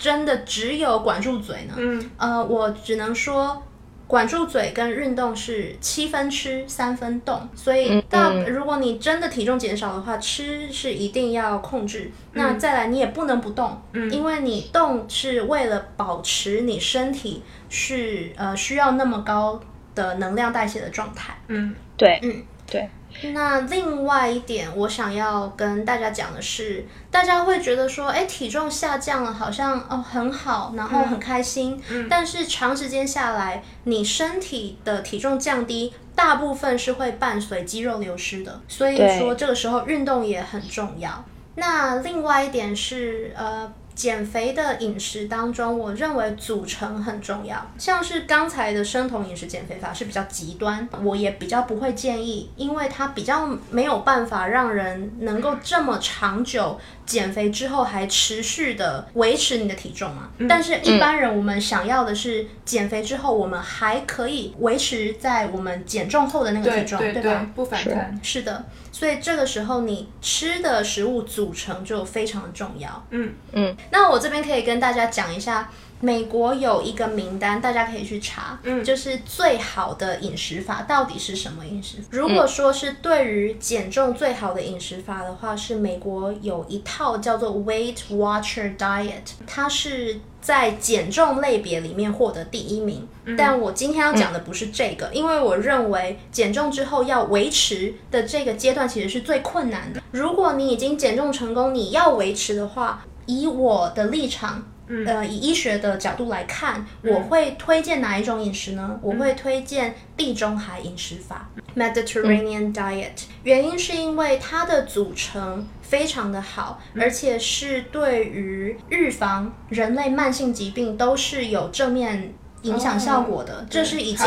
S3: 真的只有管住嘴呢？
S1: 嗯
S3: 呃，我只能说。管住嘴跟运动是七分吃三分动，所以大如果你真的体重减少的话，吃是一定要控制。那再来，你也不能不动，因为你动是为了保持你身体是呃需要那么高的能量代谢的状态。
S1: 嗯
S2: 对，
S3: 嗯，
S2: 对，
S3: 那另外一点，我想要跟大家讲的是，大家会觉得说，哎，体重下降了，好像哦很好，然后很开心。但是长时间下来，你身体的体重降低，大部分是会伴随肌肉流失的。所以说，这个时候运动也很重要。那另外一点是，呃。减肥的饮食当中，我认为组成很重要。像是刚才的生酮饮食减肥法是比较极端，我也比较不会建议，因为它比较没有办法让人能够这么长久减肥之后还持续的维持你的体重嘛。但是一般人我们想要的是减肥之后，我们还可以维持在我们减重后的那个
S1: 对
S3: 体重，
S1: 对
S3: 吧？
S1: 不反弹。
S3: 是的，所以这个时候你吃的食物组成就非常的重要。
S1: 嗯
S2: 嗯，
S3: 那我这边可以跟大家讲一下，美国有一个名单，大家可以去查，
S1: 嗯
S3: 就是最好的饮食法到底是什么饮食？如果说是对于减重最好的饮食法的话，是美国有一套叫做 Weight Watcher Diet，它是。在减重类别里面获得第一名，但我今天要讲的不是这个，因为我认为减重之后要维持的这个阶段其实是最困难的。如果你已经减重成功，你要维持的话，以我的立场，呃，以医学的角度来看，我会推荐哪一种饮食呢？我会推荐地中海饮食法 （Mediterranean Diet）。原因是因为它的组成非常的好，而且是对于预防人类慢性疾病都是有正面影响效果的。这是已经。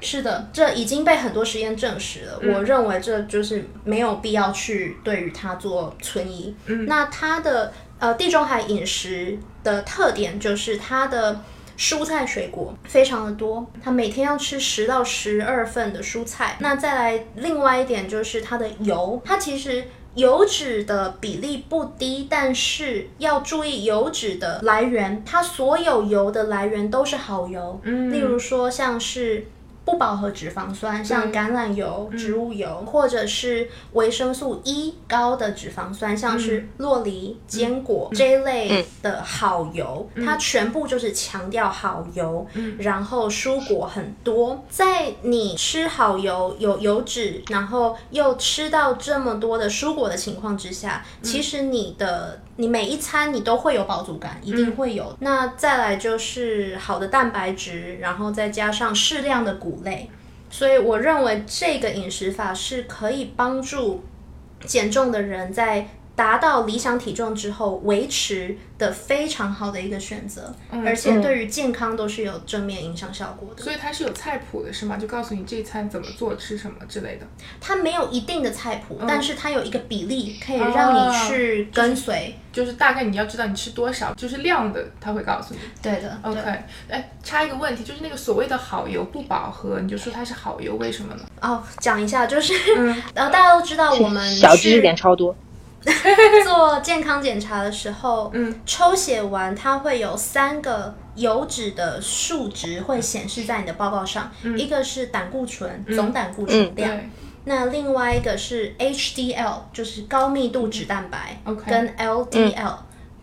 S3: 是的，这已经被很多实验证实了。我认为这就是没有必要去对于它做存疑。那它的呃地中海饮食的特点就是它的蔬菜水果非常的多，它每天要吃十到十二份的蔬菜。那再来另外一点就是它的油，它其实。油脂的比例不低，但是要注意油脂的来源，它所有油的来源都是好油，
S1: 嗯
S3: 例如说像是不饱和脂肪酸，像橄榄油、植物油，或者是维生素 E 高的脂肪酸，像是洛梨、坚果这一类的好油，它全部就是强调好油，然后蔬果很多。在你吃好油、有油脂，然后又吃到这么多的蔬果的情况之下，其实你的你每一餐你都会有饱足感，一定会有。那再来就是好的蛋白质，然后再加上适量的谷类，所以我认为这个饮食法是可以帮助减重的人在达到理想体重之后维持的非常好的一个选择，而且对于健康都是有正面影响效果的。
S1: 所以它是有菜谱的，是吗？就告诉你这餐怎么做、吃什么之类的。
S3: 它没有一定的菜谱，但是它有一个比例可以让你去跟随。
S1: 就是大概你要知道你吃多少，就是量的，它会告诉你。
S3: 对的。
S1: OK，哎，插一个问题，就是那个所谓的好油不饱和，你就说它是好油，为什么呢？
S3: 哦，讲一下，就是，然后大家都知道我们
S2: 小知识点超多。<laughs>
S3: 做健康检查的时候，嗯，抽血完它会有三个油脂的数值会显示在你的报告上，一个是胆固醇总胆固醇量，那另外一个是 HDL 就是高密度脂蛋白
S1: ，OK，
S3: 跟 LDL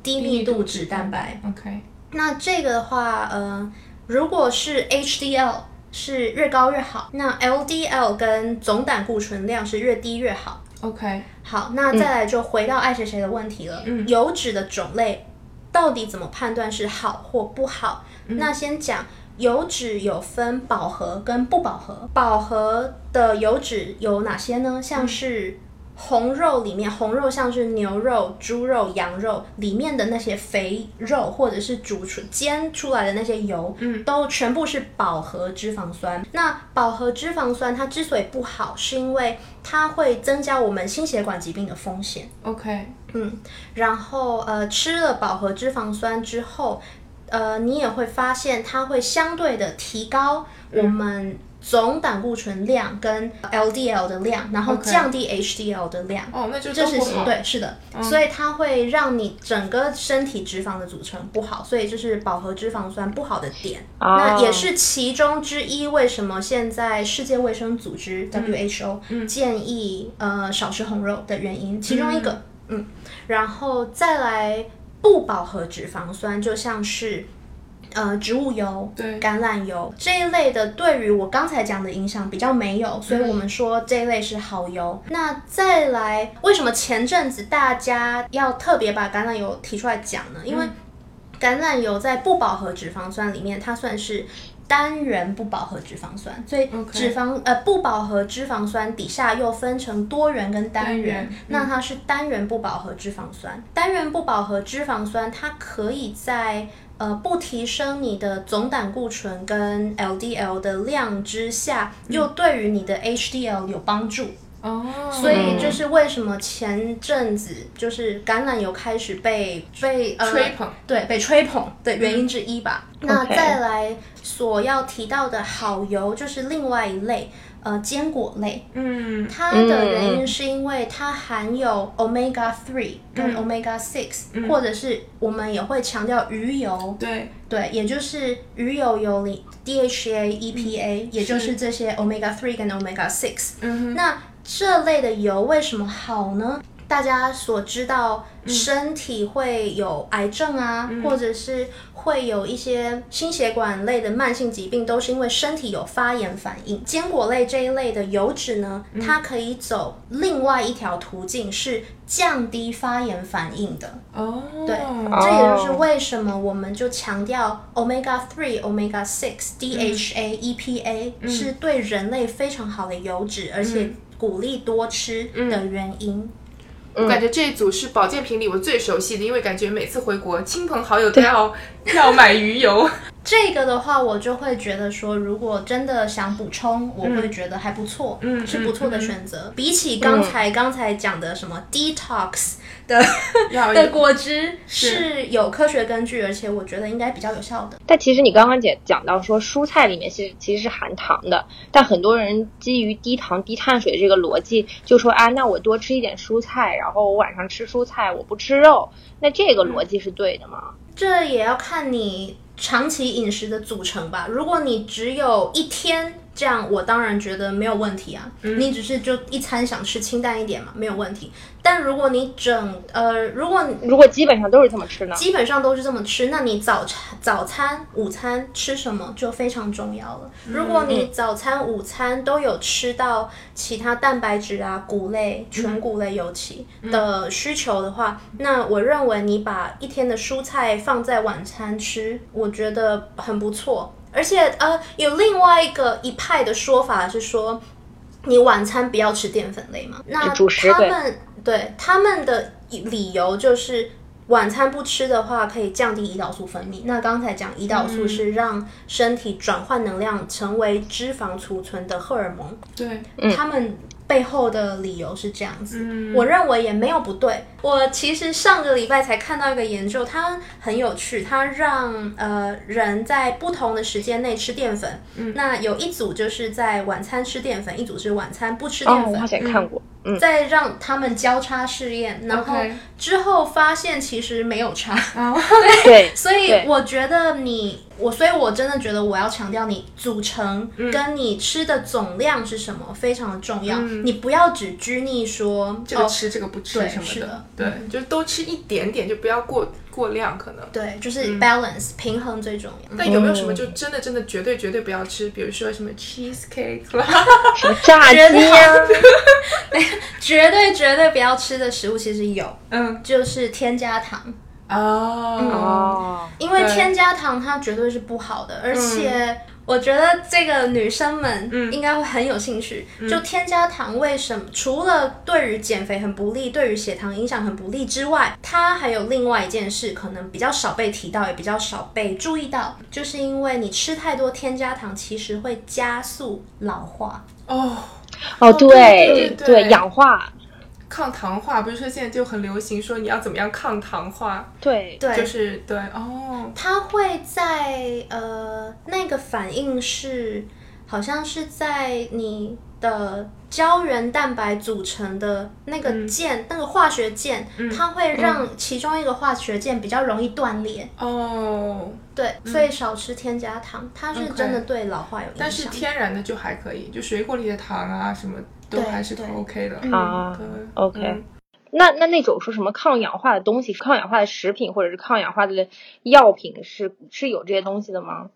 S3: 低密度脂蛋白
S1: ，OK。
S3: 那这个的话，呃，如果是 HDL 是越高越好，那 LDL 跟总胆固醇量是越低越好。
S1: OK，
S3: 好，那再来就回到爱谁谁的问题了。嗯，油脂的种类到底怎么判断是好或不好？那先讲油脂有分饱和跟不饱和。饱和的油脂有哪些呢？像是。红肉里面，红肉像是牛肉、猪肉、羊肉里面的那些肥肉，或者是煮出煎出来的那些油，嗯，都全部是饱和脂肪酸。那饱和脂肪酸它之所以不好，是因为它会增加我们心血管疾病的风险。
S1: OK，
S3: 嗯，然后呃，吃了饱和脂肪酸之后，呃，你也会发现它会相对的提高我们。总胆固醇量跟 LDL 的量，然后降低 HDL 的量。
S1: 哦，那就
S3: 这是对，是的，所以它会让你整个身体脂肪的组成不好，所以这是饱和脂肪酸不好的点。那也是其中之一。为什么现在世界卫生组织 WHO 建议呃少吃红肉的原因？其中一个，嗯，然后再来不饱和脂肪酸，就像是。呃，植物油、橄榄油这一类的，对于我刚才讲的影响比较没有，所以我们说这一类是好油。那再来，为什么前阵子大家要特别把橄榄油提出来讲呢？因为橄榄油在不饱和脂肪酸里面，它算是单元不饱和脂肪酸，所以脂肪呃不饱和脂肪酸底下又分成多元跟单元，那它是单元不饱和脂肪酸。单元不饱和脂肪酸它可以在呃，不提升你的总胆固醇跟 LDL 的量之下，又对于你的 HDL 有帮助哦。所以这是为什么前阵子就是橄榄油开始被被
S1: 吹捧，
S3: 对，被吹捧的原因之一吧。那再来所要提到的好油，就是另外一类。呃，坚果类，嗯，它的原因是因为它含有 omega three 跟 omega six，或者是我们也会强调鱼油，
S1: 对。
S3: 对，也就是鱼油有里 DHA、EPA，也就是这些 omega three 跟 omega six。嗯那这类的油为什么好呢？大家所知道，身体会有癌症啊，或者是会有一些心血管类的慢性疾病，都是因为身体有发炎反应。坚果类这一类的油脂呢，它可以走另外一条途径，是降低发炎反应的。哦，对，这也就是为什么我们就强调 omega three、omega six、DHA、EPA 是对人类非常好的油脂，而且鼓励多吃的原因。
S1: 我感觉这一组是保健品里我最熟悉的，因为感觉每次回国，亲朋好友都要要买鱼油。<laughs>
S3: 这个的话，我就会觉得说，如果真的想补充，我会觉得还不错，嗯，是不错的选择。比起刚才刚才讲的什么 detox 的 <laughs> 的果汁是有科学根据，而且我觉得应该比较有效的。
S2: 但其实你刚刚讲讲到说，蔬菜里面其实其实是含糖的，但很多人基于低糖低碳水这个逻辑，就说啊，那我多吃一点蔬菜，然后我晚上吃蔬菜，我不吃肉，那这个逻辑是对的吗？
S3: 这也要看你。长期饮食的组成吧。如果你只有一天这样，我当然觉得没有问题啊。你只是就一餐想吃清淡一点嘛，没有问题。但如果你整呃，如果
S2: 如果基本上都是这么吃呢？
S3: 基本上都是这么吃，那你早餐、早餐、午餐吃什么就非常重要了。如果你早餐、午餐都有吃到其他蛋白质啊、谷类、全谷类尤其的需求的话，那我认为你把一天的蔬菜放在晚餐吃，我觉得很不错。而且呃，有另外一个一派的说法是说，你晚餐不要吃淀粉类嘛？那他们。对他们的理由就是。晚餐不吃的话，可以降低胰岛素分泌。那刚才讲胰岛素是让身体转换能量成为脂肪储存的荷尔蒙，
S1: 对，
S3: 他们背后的理由是这样子。
S1: 嗯
S3: 我认为也没有不对。我其实上个礼拜才看到一个研究，它很有趣，它让呃人在不同的时间内吃淀粉。
S1: 嗯
S3: 那有一组就是在晚餐吃淀粉，一组是晚餐不吃
S2: 哦
S3: 淀，粉。
S2: 我好像看过，嗯，
S3: 再让他们交叉试验，然后之后发现其实没有差。
S1: 啊，<laughs>
S2: 对，
S3: 所以我觉得你我，所以我真的觉得我要强调，你组成
S1: 嗯。
S3: 跟你吃的总量是什么非常的重要。你不要只拘泥说
S1: 嗯这个
S3: 哦，
S1: 吃这个不吃
S3: 对
S1: 什么的，对，就都吃一点点，就不要过过量，可能。
S3: 对，就是
S1: 嗯
S3: balance、平衡最重要。
S1: 但有没有什么就真的真的绝对绝对不要吃？比如说什么 cheesecake 啦，<laughs>
S2: 什么炸鸡
S3: 绝
S2: 呀、
S3: 绝对绝对不要吃的食物其实有，
S1: 嗯，
S3: 就是添加糖。
S1: 哦，
S2: 哦，
S3: 因为添加糖它绝对是不好的，而且我觉得这个女生们
S1: 嗯
S3: 应该会很有兴趣。就添加糖为什么除了对于减肥很不利，对于血糖影响很不利之外，它还有另外一件事，可能比较少被提到，也比较少被注意到，就是因为你吃太多添加糖，其实会加速老化。
S1: 哦，
S2: 哦，
S1: 对
S2: 对
S1: 对对
S2: 氧化，
S1: 抗糖化不是说现在就很流行说你要怎么样抗糖化，
S2: 对，
S3: 对，
S1: 就是对哦，
S3: 它会在呃那个反应是，好像是在你的胶原蛋白组成的那个键，那个化学键，它会让其中一个化学键比较容易断裂。
S1: 哦，
S3: 对，所以少吃添加糖，它是真的对老化有影响。
S1: 但是天然的就还可以，就水果里的糖啊什么都
S3: 对
S1: 还是
S3: 对
S1: OK 的。
S2: 啊
S1: 对
S2: ，OK
S1: 嗯
S2: 那那那种说什么抗氧化的东西，抗氧化的食品或者是抗氧化的药品是是有这些东西的吗？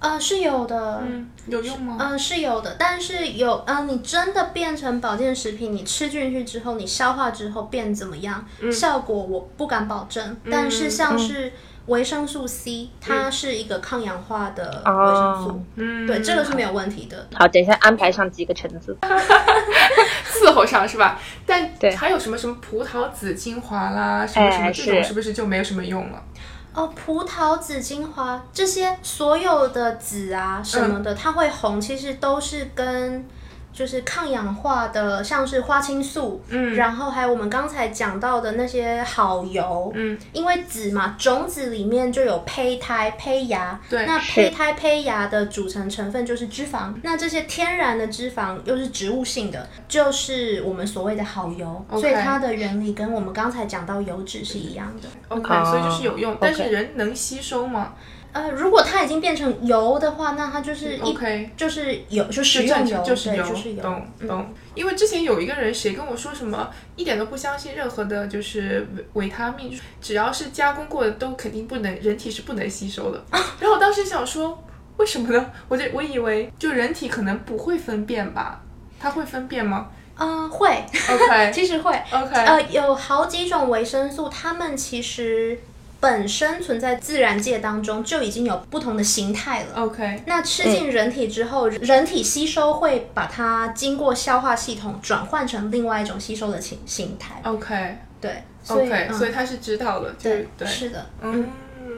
S3: 呃是有的，
S1: 嗯，有用吗？
S3: 嗯，是有的，但是有，嗯、你真的变成保健食品，你吃进去之后，你消化之后变怎么样？效果我不敢保证，但是像是维生素 C，、它是一个抗氧化的维生素，
S1: 嗯，
S3: 对，这个是没有问题的。
S2: 好，等一下安排上几个橙子。<laughs>
S1: 伺候上是吧？但
S2: 对
S1: 还有什么什么葡萄籽精华啦，什么什么
S2: 哎
S1: 这种
S2: 是
S1: 是不是就没有什么用了？
S3: 哦，葡萄籽精华这些所有的籽啊什么的，它会红，其实都是跟就是抗氧化的，像是花青素，
S1: 嗯。
S3: 然后还有我们刚才讲到的那些好油，
S1: 嗯，
S3: 因为籽嘛，种子里面就有胚胎、胚芽，
S1: 对。
S3: 那胚胎、胚芽的组成成分就是脂肪，那这些天然的脂肪又是植物性的，就是我们所谓的好油。所以它的原理跟我们刚才讲到油脂是一样的。
S1: OK，、
S2: 哦
S1: 所以就是有用，但是人能吸收吗
S3: 呃，如果它已经变成油的话，那它就是一
S1: ？OK，
S3: 就是油，就食
S1: 就正
S3: 用油，
S1: 就是油，
S3: 就是油。
S1: 懂
S3: 嗯
S1: 懂。因为之前有一个人谁跟我说什么，一点都不相信任何的，就是维维他命，只要是加工过的都肯定不能，人体是不能吸收的。<laughs> 然后我当时想说，为什么呢？我就我以为就人体可能不会分辨吧，它会分辨吗
S3: 嗯、会
S1: ，？OK <laughs>
S3: 其实会。
S1: OK，
S3: 呃，有好几种维生素，它们其实本身存在自然界当中就已经有不同的形态了。
S1: OK，
S3: 那吃进人体之后，人体吸收会把它经过消化系统转换成另外一种吸收的形形态。
S1: OK
S3: 对，所以
S1: OK，、
S3: 嗯
S1: 所以他是知道了，就
S3: 对
S1: 对，
S3: 是的，
S1: 嗯，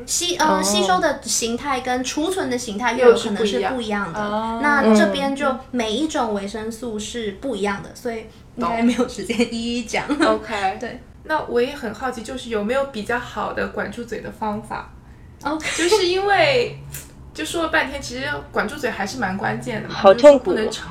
S3: 吸呃、
S2: 哦
S3: 吸收的形态跟储存的形态
S1: 又
S3: 又有可能是
S1: 是不一样
S3: 的。
S1: 哦
S3: 那这边就每一种维生素是不一样的，所以应该没有时间一一讲。
S1: OK，<laughs>
S3: 对。
S1: 那我也很好奇，就是有没有比较好的管住嘴的方法
S3: ？OK，<laughs>
S1: 就是因为就说了半天，其实管住嘴还是蛮关键的嘛，
S2: 好
S1: 就是说
S2: 痛苦
S1: 不能超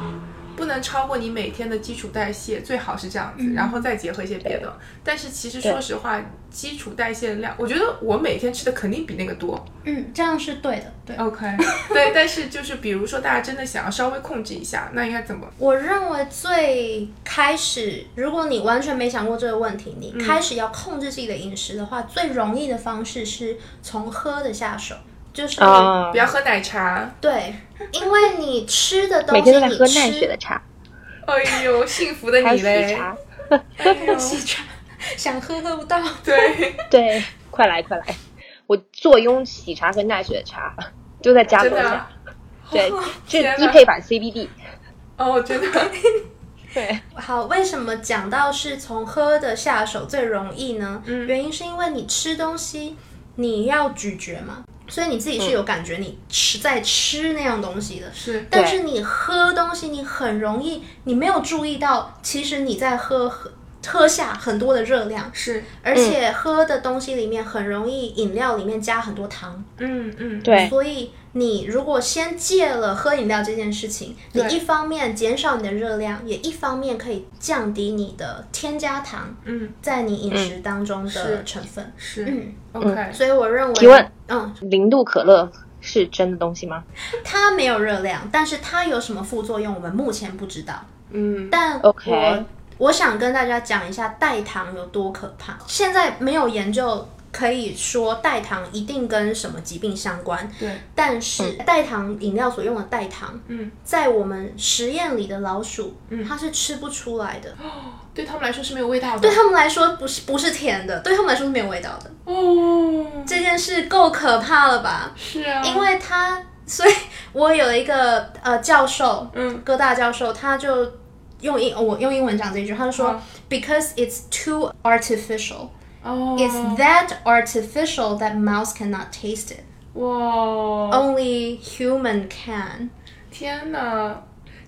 S1: 不能超过你每天的基础代谢，最好是这样子，然后再结合一些别的。但是其实说实话，基础代谢量，我觉得我每天吃的肯定比那个多。
S3: 嗯，这样是对的，对。
S1: OK，<laughs> 对，但是就是比如说大家真的想要稍微控制一下，那应该怎么？
S3: 我认为最开始，如果你完全没想过这个问题，你开始要控制自己的饮食的话，最容易的方式是从喝的下手，就是、
S2: 啊
S1: 不，要喝奶茶。
S3: 对，因为你吃的东西，你
S2: 天都在喝奈
S3: 吃
S2: 雪的茶，
S1: 哎呦，幸福的你嘞！
S2: 茶。
S1: 哎呦，
S3: 喜茶，想喝喝不到。
S1: 对，
S2: 对，快来快来，我坐拥喜茶和奈雪的茶，就在家楼下
S1: 真的啊。
S2: 对，这低配版 CBD。
S1: 哦，真的。<laughs>
S2: 对，
S3: 好，为什么讲到是从喝的下手最容易呢？
S1: 嗯
S3: 原因是因为你吃东西你要咀嚼嘛，所以你自己是有感觉你吃在吃那样东西的。
S1: 是。
S3: 但是你喝东西，你很容易，你没有注意到，其实你在喝喝喝下很多的热量，
S1: 是，
S3: 而且喝的东西里面很容易，饮料里面加很多糖。
S1: 嗯嗯，
S2: 对，
S3: 所以你如果先戒了喝饮料这件事情，你一方面减少你的热量，也一方面可以降低你的添加糖
S1: 嗯。
S3: 在你饮食当中的成分。
S1: 是。
S3: 嗯
S1: ，，OK，
S3: 所以我认为，
S2: 提问。
S3: 嗯，
S2: 零度可乐是真的东西吗？
S3: 它没有热量，但是它有什么副作用，我们目前不知道。
S1: 嗯。
S3: 但
S2: OK
S3: 我我想跟大家讲一下代糖有多可怕。现在没有研究可以说代糖一定跟什么疾病相关，
S1: 对，
S3: 但是代糖饮料所用的代糖，
S1: 嗯，
S3: 在我们实验里的老鼠，嗯。它是吃不出来的。<gasps>
S1: 对他们来说是没有味道的。
S3: 对他们来说不是不是甜的，对他们来说是没有味道的。
S1: 哦，
S3: 这件事够可怕了吧？
S1: 是啊，
S3: 因为他，所以我有一个呃教授，
S1: 嗯，
S3: 哥大教授，他就用英我用英文讲这一句，他就说、
S1: 好
S3: because it's too artificial,
S1: 哦
S3: it's that artificial that mouse cannot taste it.
S1: 哇
S3: ，Only human can.
S1: 天哪！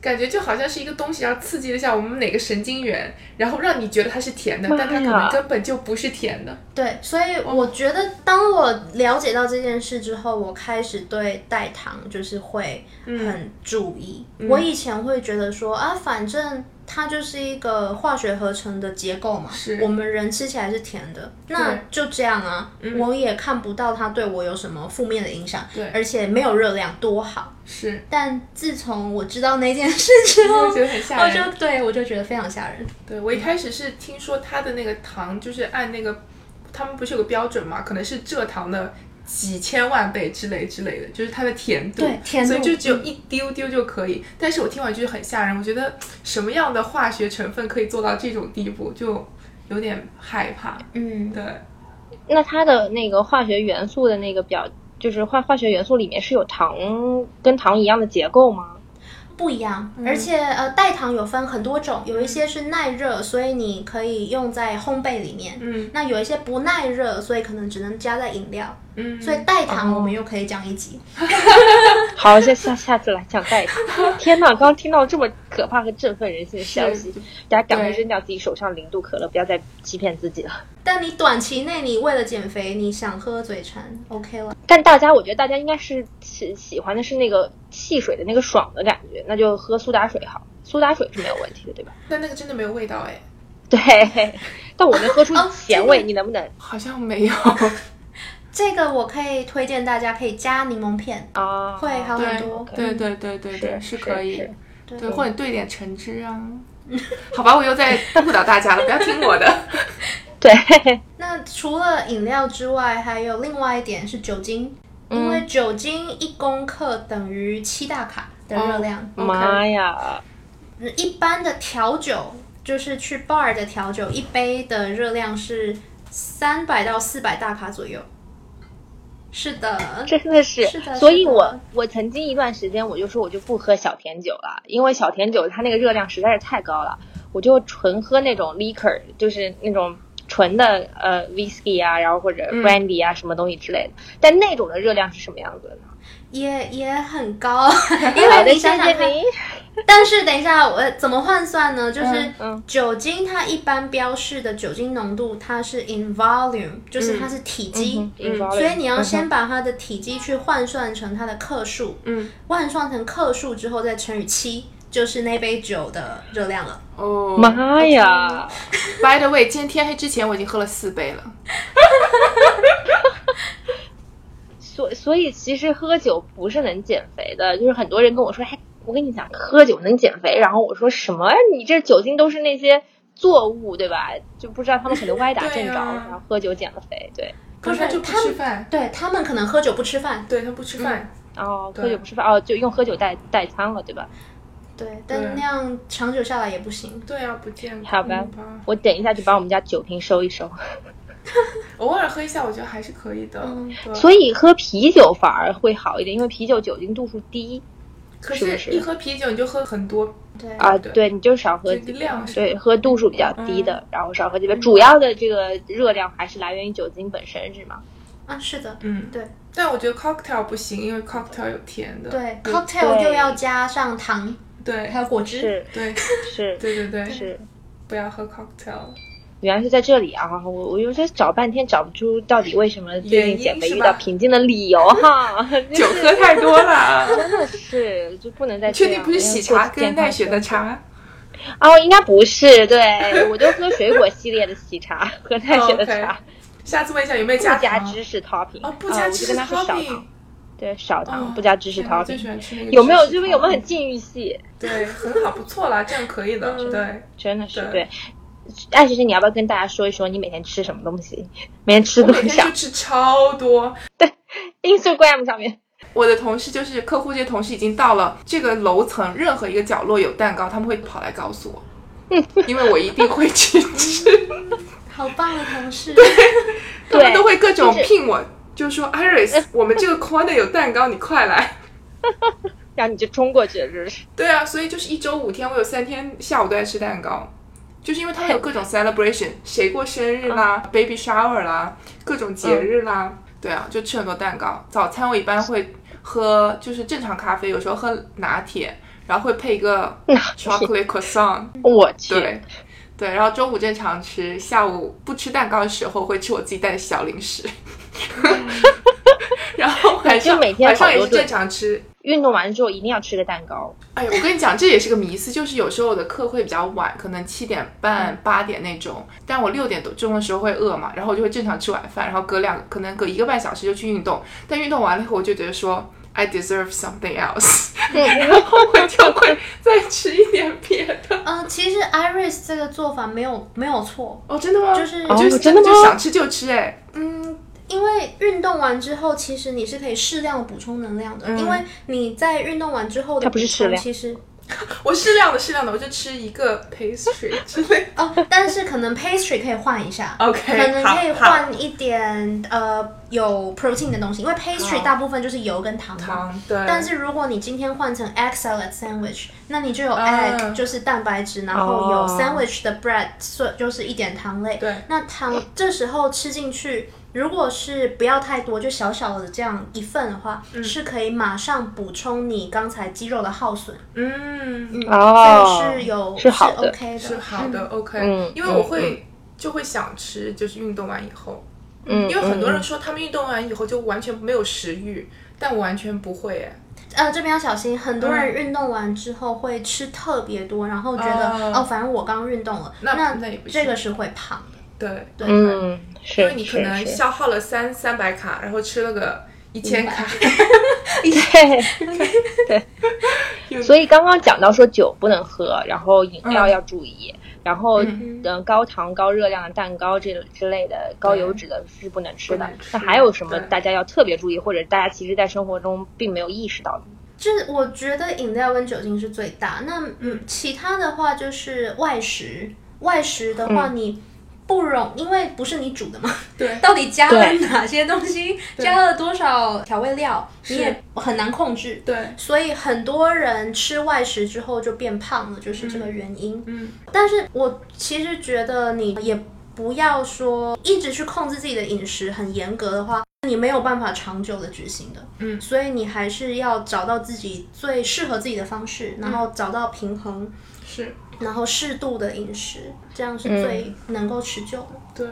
S1: 感觉就好像是一个东西，然后刺激了一下我们哪个神经元，然后让你觉得它是甜的，但它可能根本就不是甜的。
S3: 对，所以我觉得当我了解到这件事之后，我开始对代糖就是会很注意。我以前会觉得说啊，反正它就是一个化学合成的结构嘛，
S1: 是
S3: 我们人吃起来是甜的，那就这样啊，我也看不到它对我有什么负面的影响，
S1: 对
S3: 而且没有热量，多好。
S1: 是，
S3: 但自从我知道那件事之后，<laughs>
S1: 我觉得很吓
S3: 我
S1: 人。
S3: 就对我就觉得非常吓人。
S1: 对我一开始是听说它的那个糖就是按那个，他们不是有个标准嘛，可能是蔗糖的几千万倍之类之类的，就是它的甜度，
S3: 对甜度
S1: 所以就只有一丢丢就可以。但是我听完就是很吓人，我觉得什么样的化学成分可以做到这种地步，就有点害怕。
S3: 嗯，
S1: 对，
S2: 那它的那个化学元素的那个表，就是化化学元素里面是有糖跟糖一样的结构吗？
S3: 不一样，而且呃，代糖有分很多种，有一些是耐热，所以你可以用在烘焙里面。
S1: 嗯
S3: 那有一些不耐热，所以可能只能加在饮料。
S1: 嗯，
S3: 所以代糖我们又可以讲一集。<laughs>
S2: 好，下下下次来讲代糖。<laughs> 天哪，刚刚听到这么可怕和振奋人心的消息，大家赶快扔掉自己手上零度可乐，不要再欺骗自己了。
S3: 但你短期内你为了减肥，你想喝嘴馋，OK 了。
S2: 但大家，我觉得大家应该是喜喜欢的是那个汽水的那个爽的感觉，那就喝苏打水好。苏打水是没有问题的，对吧？
S1: 但那个真的没有味道哎，
S2: 对，<laughs> 但我能喝出
S3: 哦
S2: 咸味，
S3: 这个
S2: 你能不能？
S1: 好像没有。
S3: 这个我可以推荐大家可以加柠檬片，
S2: 啊，
S3: 会好很多。
S1: 对对对对对，
S2: 是
S1: 可以。对，或者兑点橙汁啊。<laughs> 好吧，我又在误导大家了，不要听我的。<laughs>
S2: 对，<laughs>
S3: 那除了饮料之外，还有另外一点是酒精，因为酒精一公克等于七大卡的热量。
S1: 哦
S2: 妈呀，
S3: 嗯一般的调酒，就是去 bar 的调酒，一杯的热量是三百到四百大卡左右。是的，
S2: 真的是，
S3: 是的
S2: 所以我我曾经一段时间我就说我就不喝小甜酒了，因为小甜酒它那个热量实在是太高了，我就纯喝那种 liquor，就是那种纯的呃 whisky 啊，然后或者
S1: 嗯
S2: brandy 啊、什么东西之类的。但那种的热量是什么样子的呢？
S3: 也也很高，<laughs> 因为你想想看，但是等一下，我怎么换算呢？就是酒精它一般标示的酒精浓度，它是 in volume，就是它是体积。
S2: 嗯
S3: 所以你要先把它的体积去换算成它的克数，
S1: 嗯，
S3: 换算成克数之后再乘以七，就是那杯酒的热量了。
S1: 哦，
S2: 妈呀
S1: ！！By the way，今天天黑之前我已经喝了四杯了。<laughs>
S2: 所所以其实喝酒不是能减肥的，就是很多人跟我说，还我跟你讲，喝酒能减肥。然后我说什么？你这酒精都是那些作物，对吧？就不知道他们可能歪打正着，
S1: 啊
S2: 然后喝酒减了肥。对，
S1: 可是他就不吃饭，
S3: 对他们可能喝酒不吃饭，
S1: 对他不吃饭，
S2: 哦，
S1: 对
S2: 喝酒不吃饭，哦，就用喝酒代代餐了，对吧？
S3: 对，但那样长久下来也不行。
S1: 对啊，不健康
S2: 好吧
S1: 吧？
S2: 我等一下就把我们家酒瓶收一收。<laughs>
S1: 偶尔喝一下，我觉得还是可以的。
S3: 嗯
S2: 所以喝啤酒反而会好一点，因为啤酒酒精度数低。
S1: 可
S2: 是
S1: 一喝啤酒你就喝很多，
S3: 对。
S2: 啊，
S1: 对
S2: 对，你就少喝
S1: 量
S2: 对，喝度数比较低的，然后少喝几杯。主要的这个热量还是来源于酒精本身，是吗？
S3: 啊，是的，
S1: 嗯，
S3: 对。
S1: 但我觉得 cocktail 不行，因为 cocktail 有甜的。
S3: 对，cocktail
S2: 对。
S3: 又要加上糖，
S1: 对。
S3: 还有果汁，
S1: 对。
S2: 是
S1: 对对对，
S2: 是，
S1: 不要喝 cocktail。
S2: 原来是在这里啊！我我有时候找半天找不出到底为什么最近减肥遇到瓶颈的理由 <laughs> 哈。
S1: 酒喝太多了。<laughs>
S2: 真的是就不能再
S1: 确定不是喜茶跟奈雪的茶？
S2: 哦，应该不是，对我就喝水果系列的喜茶喝奈雪的茶，
S1: 下次问一下有没有加不
S2: 加芝士 topping
S1: 哦，不
S2: 啊
S1: 加芝士
S2: 我就跟他说少
S1: topping
S2: 糖，对少糖
S1: 哦
S2: 不加芝士 topping，有没有这边有没有很禁欲系？
S1: 对，很好，不错啦，这样可以的。对，
S2: 真的是
S1: 对
S2: 对。艾学学，你要不要跟大家说一说你每天吃什么东西？每天吃
S1: 我
S2: 多少
S1: 每天就吃超多。
S2: 对？Instagram 上面
S1: 我的同事就是客户，这些同事已经到了这个楼层任何一个角落有蛋糕，他们会跑来告诉我，<laughs> 因为我一定会去吃，<laughs>
S3: 好棒的同事，<laughs> 对
S1: 他们都会各种
S2: 就是
S1: 聘我，就说 Iris，我们这个 corner 有蛋糕，你快来。
S2: 然后你就冲过去了，是不是？
S1: 对啊，所以就是一周五天，我有三天下午都在吃蛋糕，就是因为他们有各种 celebration，谁过生日啦、b a b y shower 啦，各种节日啦，对啊，就吃很多蛋糕。早餐我一般会喝就是正常咖啡，有时候喝拿铁，然后会配一个 chocolate croissant，
S2: 我去，
S1: 对。对，然后中午正常吃，下午不吃蛋糕的时候会吃我自己带的小零食，<laughs> 然后晚上
S2: 每天
S1: 晚上也是正常吃，
S2: 运动完了之后一定要吃个蛋糕。
S1: 哎呀，我跟你讲，这也是个迷思，就是有时候我的课会比较晚，可能七点半、八点那种，但我六点多钟的时候会饿嘛，然后我就会正常吃晚饭，然后隔两可能隔一个半小时就去运动，但运动完了以后我就觉得说 I deserve something else，<laughs> 然后我就会再吃一点别的。
S3: 嗯，<laughs> 其实 Iris 这个做法没有没有错，
S1: 哦，真的吗？
S3: 就是
S1: 哦就
S2: 是真的吗
S1: 就想吃就吃、哎，
S3: 嗯，因为运动完之后，其实你是可以适量补充能量的，
S1: 嗯。
S3: 因为你在运动完之后的
S2: 它不是
S3: 补充
S2: 适量。
S3: 其实 <laughs>
S1: 我适量的适量的，我就吃一个 pastry 之类。<laughs>
S3: 哦，但是可能 pastry 可以换一下
S1: OK，
S3: 可能可以换一点呃有 protein 的东西，因为 pastry 大部分就是油跟糖嘛。
S1: 糖对，
S3: 但是如果你今天换成 egg salad sandwich，那你就有
S1: 啊。
S3: egg、就是蛋白质，然后有
S2: 哦。
S3: sandwich 的 bread 是就是一点糖类。
S1: 对。
S3: 那糖这时候吃进去，如果是不要太多，就小小的这样一份的话，
S1: 嗯。
S3: 是可以马上补充你刚才肌肉的耗损。
S1: 嗯，
S3: 嗯，
S2: 哦
S3: 这个是有
S2: 是好的。
S3: OK 的，
S1: 是好的、o k
S2: 嗯
S1: 因为我会、就会想吃，就是运动完以后，
S2: 嗯，
S1: 因为很多人
S2: 嗯。
S1: 说他们运动完以后就完全没有食欲，但我完全不会哎。
S3: 呃，这边要小心，很多人运动完之后会吃特别多，然后觉得
S1: 哦。
S3: 哦反正我刚运动了，
S1: 那
S3: 那
S1: 那也不
S3: 这个是会胖的。
S1: 对，
S3: 对，
S2: 嗯，是
S1: 因为你可能消耗了三三百卡，然后吃了个一千卡，
S2: 对 <laughs> 对。<laughs> 所以刚刚讲到说酒不能喝，然后饮料要注意，然后
S1: 嗯。
S2: 嗯高糖高热量的蛋糕这之类的高油脂的是不能吃的。
S1: 吃
S2: 那还有什么大家要特别注意，或者大家其实在生活中并没有意识到的？
S3: 就是我觉得饮料跟酒精是最大，那嗯，其他的话就是外食，外食的话你不容，因为不是你煮的嘛，<laughs>
S1: 对。
S3: 到底加了哪些东西，加了多少调味料，你也很难控制。
S1: 对，
S3: 所以很多人吃外食之后就变胖了，就是这个原因。
S1: 嗯，
S3: 但是我其实觉得你也不要说一直去控制自己的饮食很严格的话，你没有办法长久的执行的。
S1: 嗯。
S3: 所以你还是要找到自己最适合自己的方式，然后找到平衡，
S1: 是
S3: 然后适度的饮食，这样是最能够持久的。
S1: 对。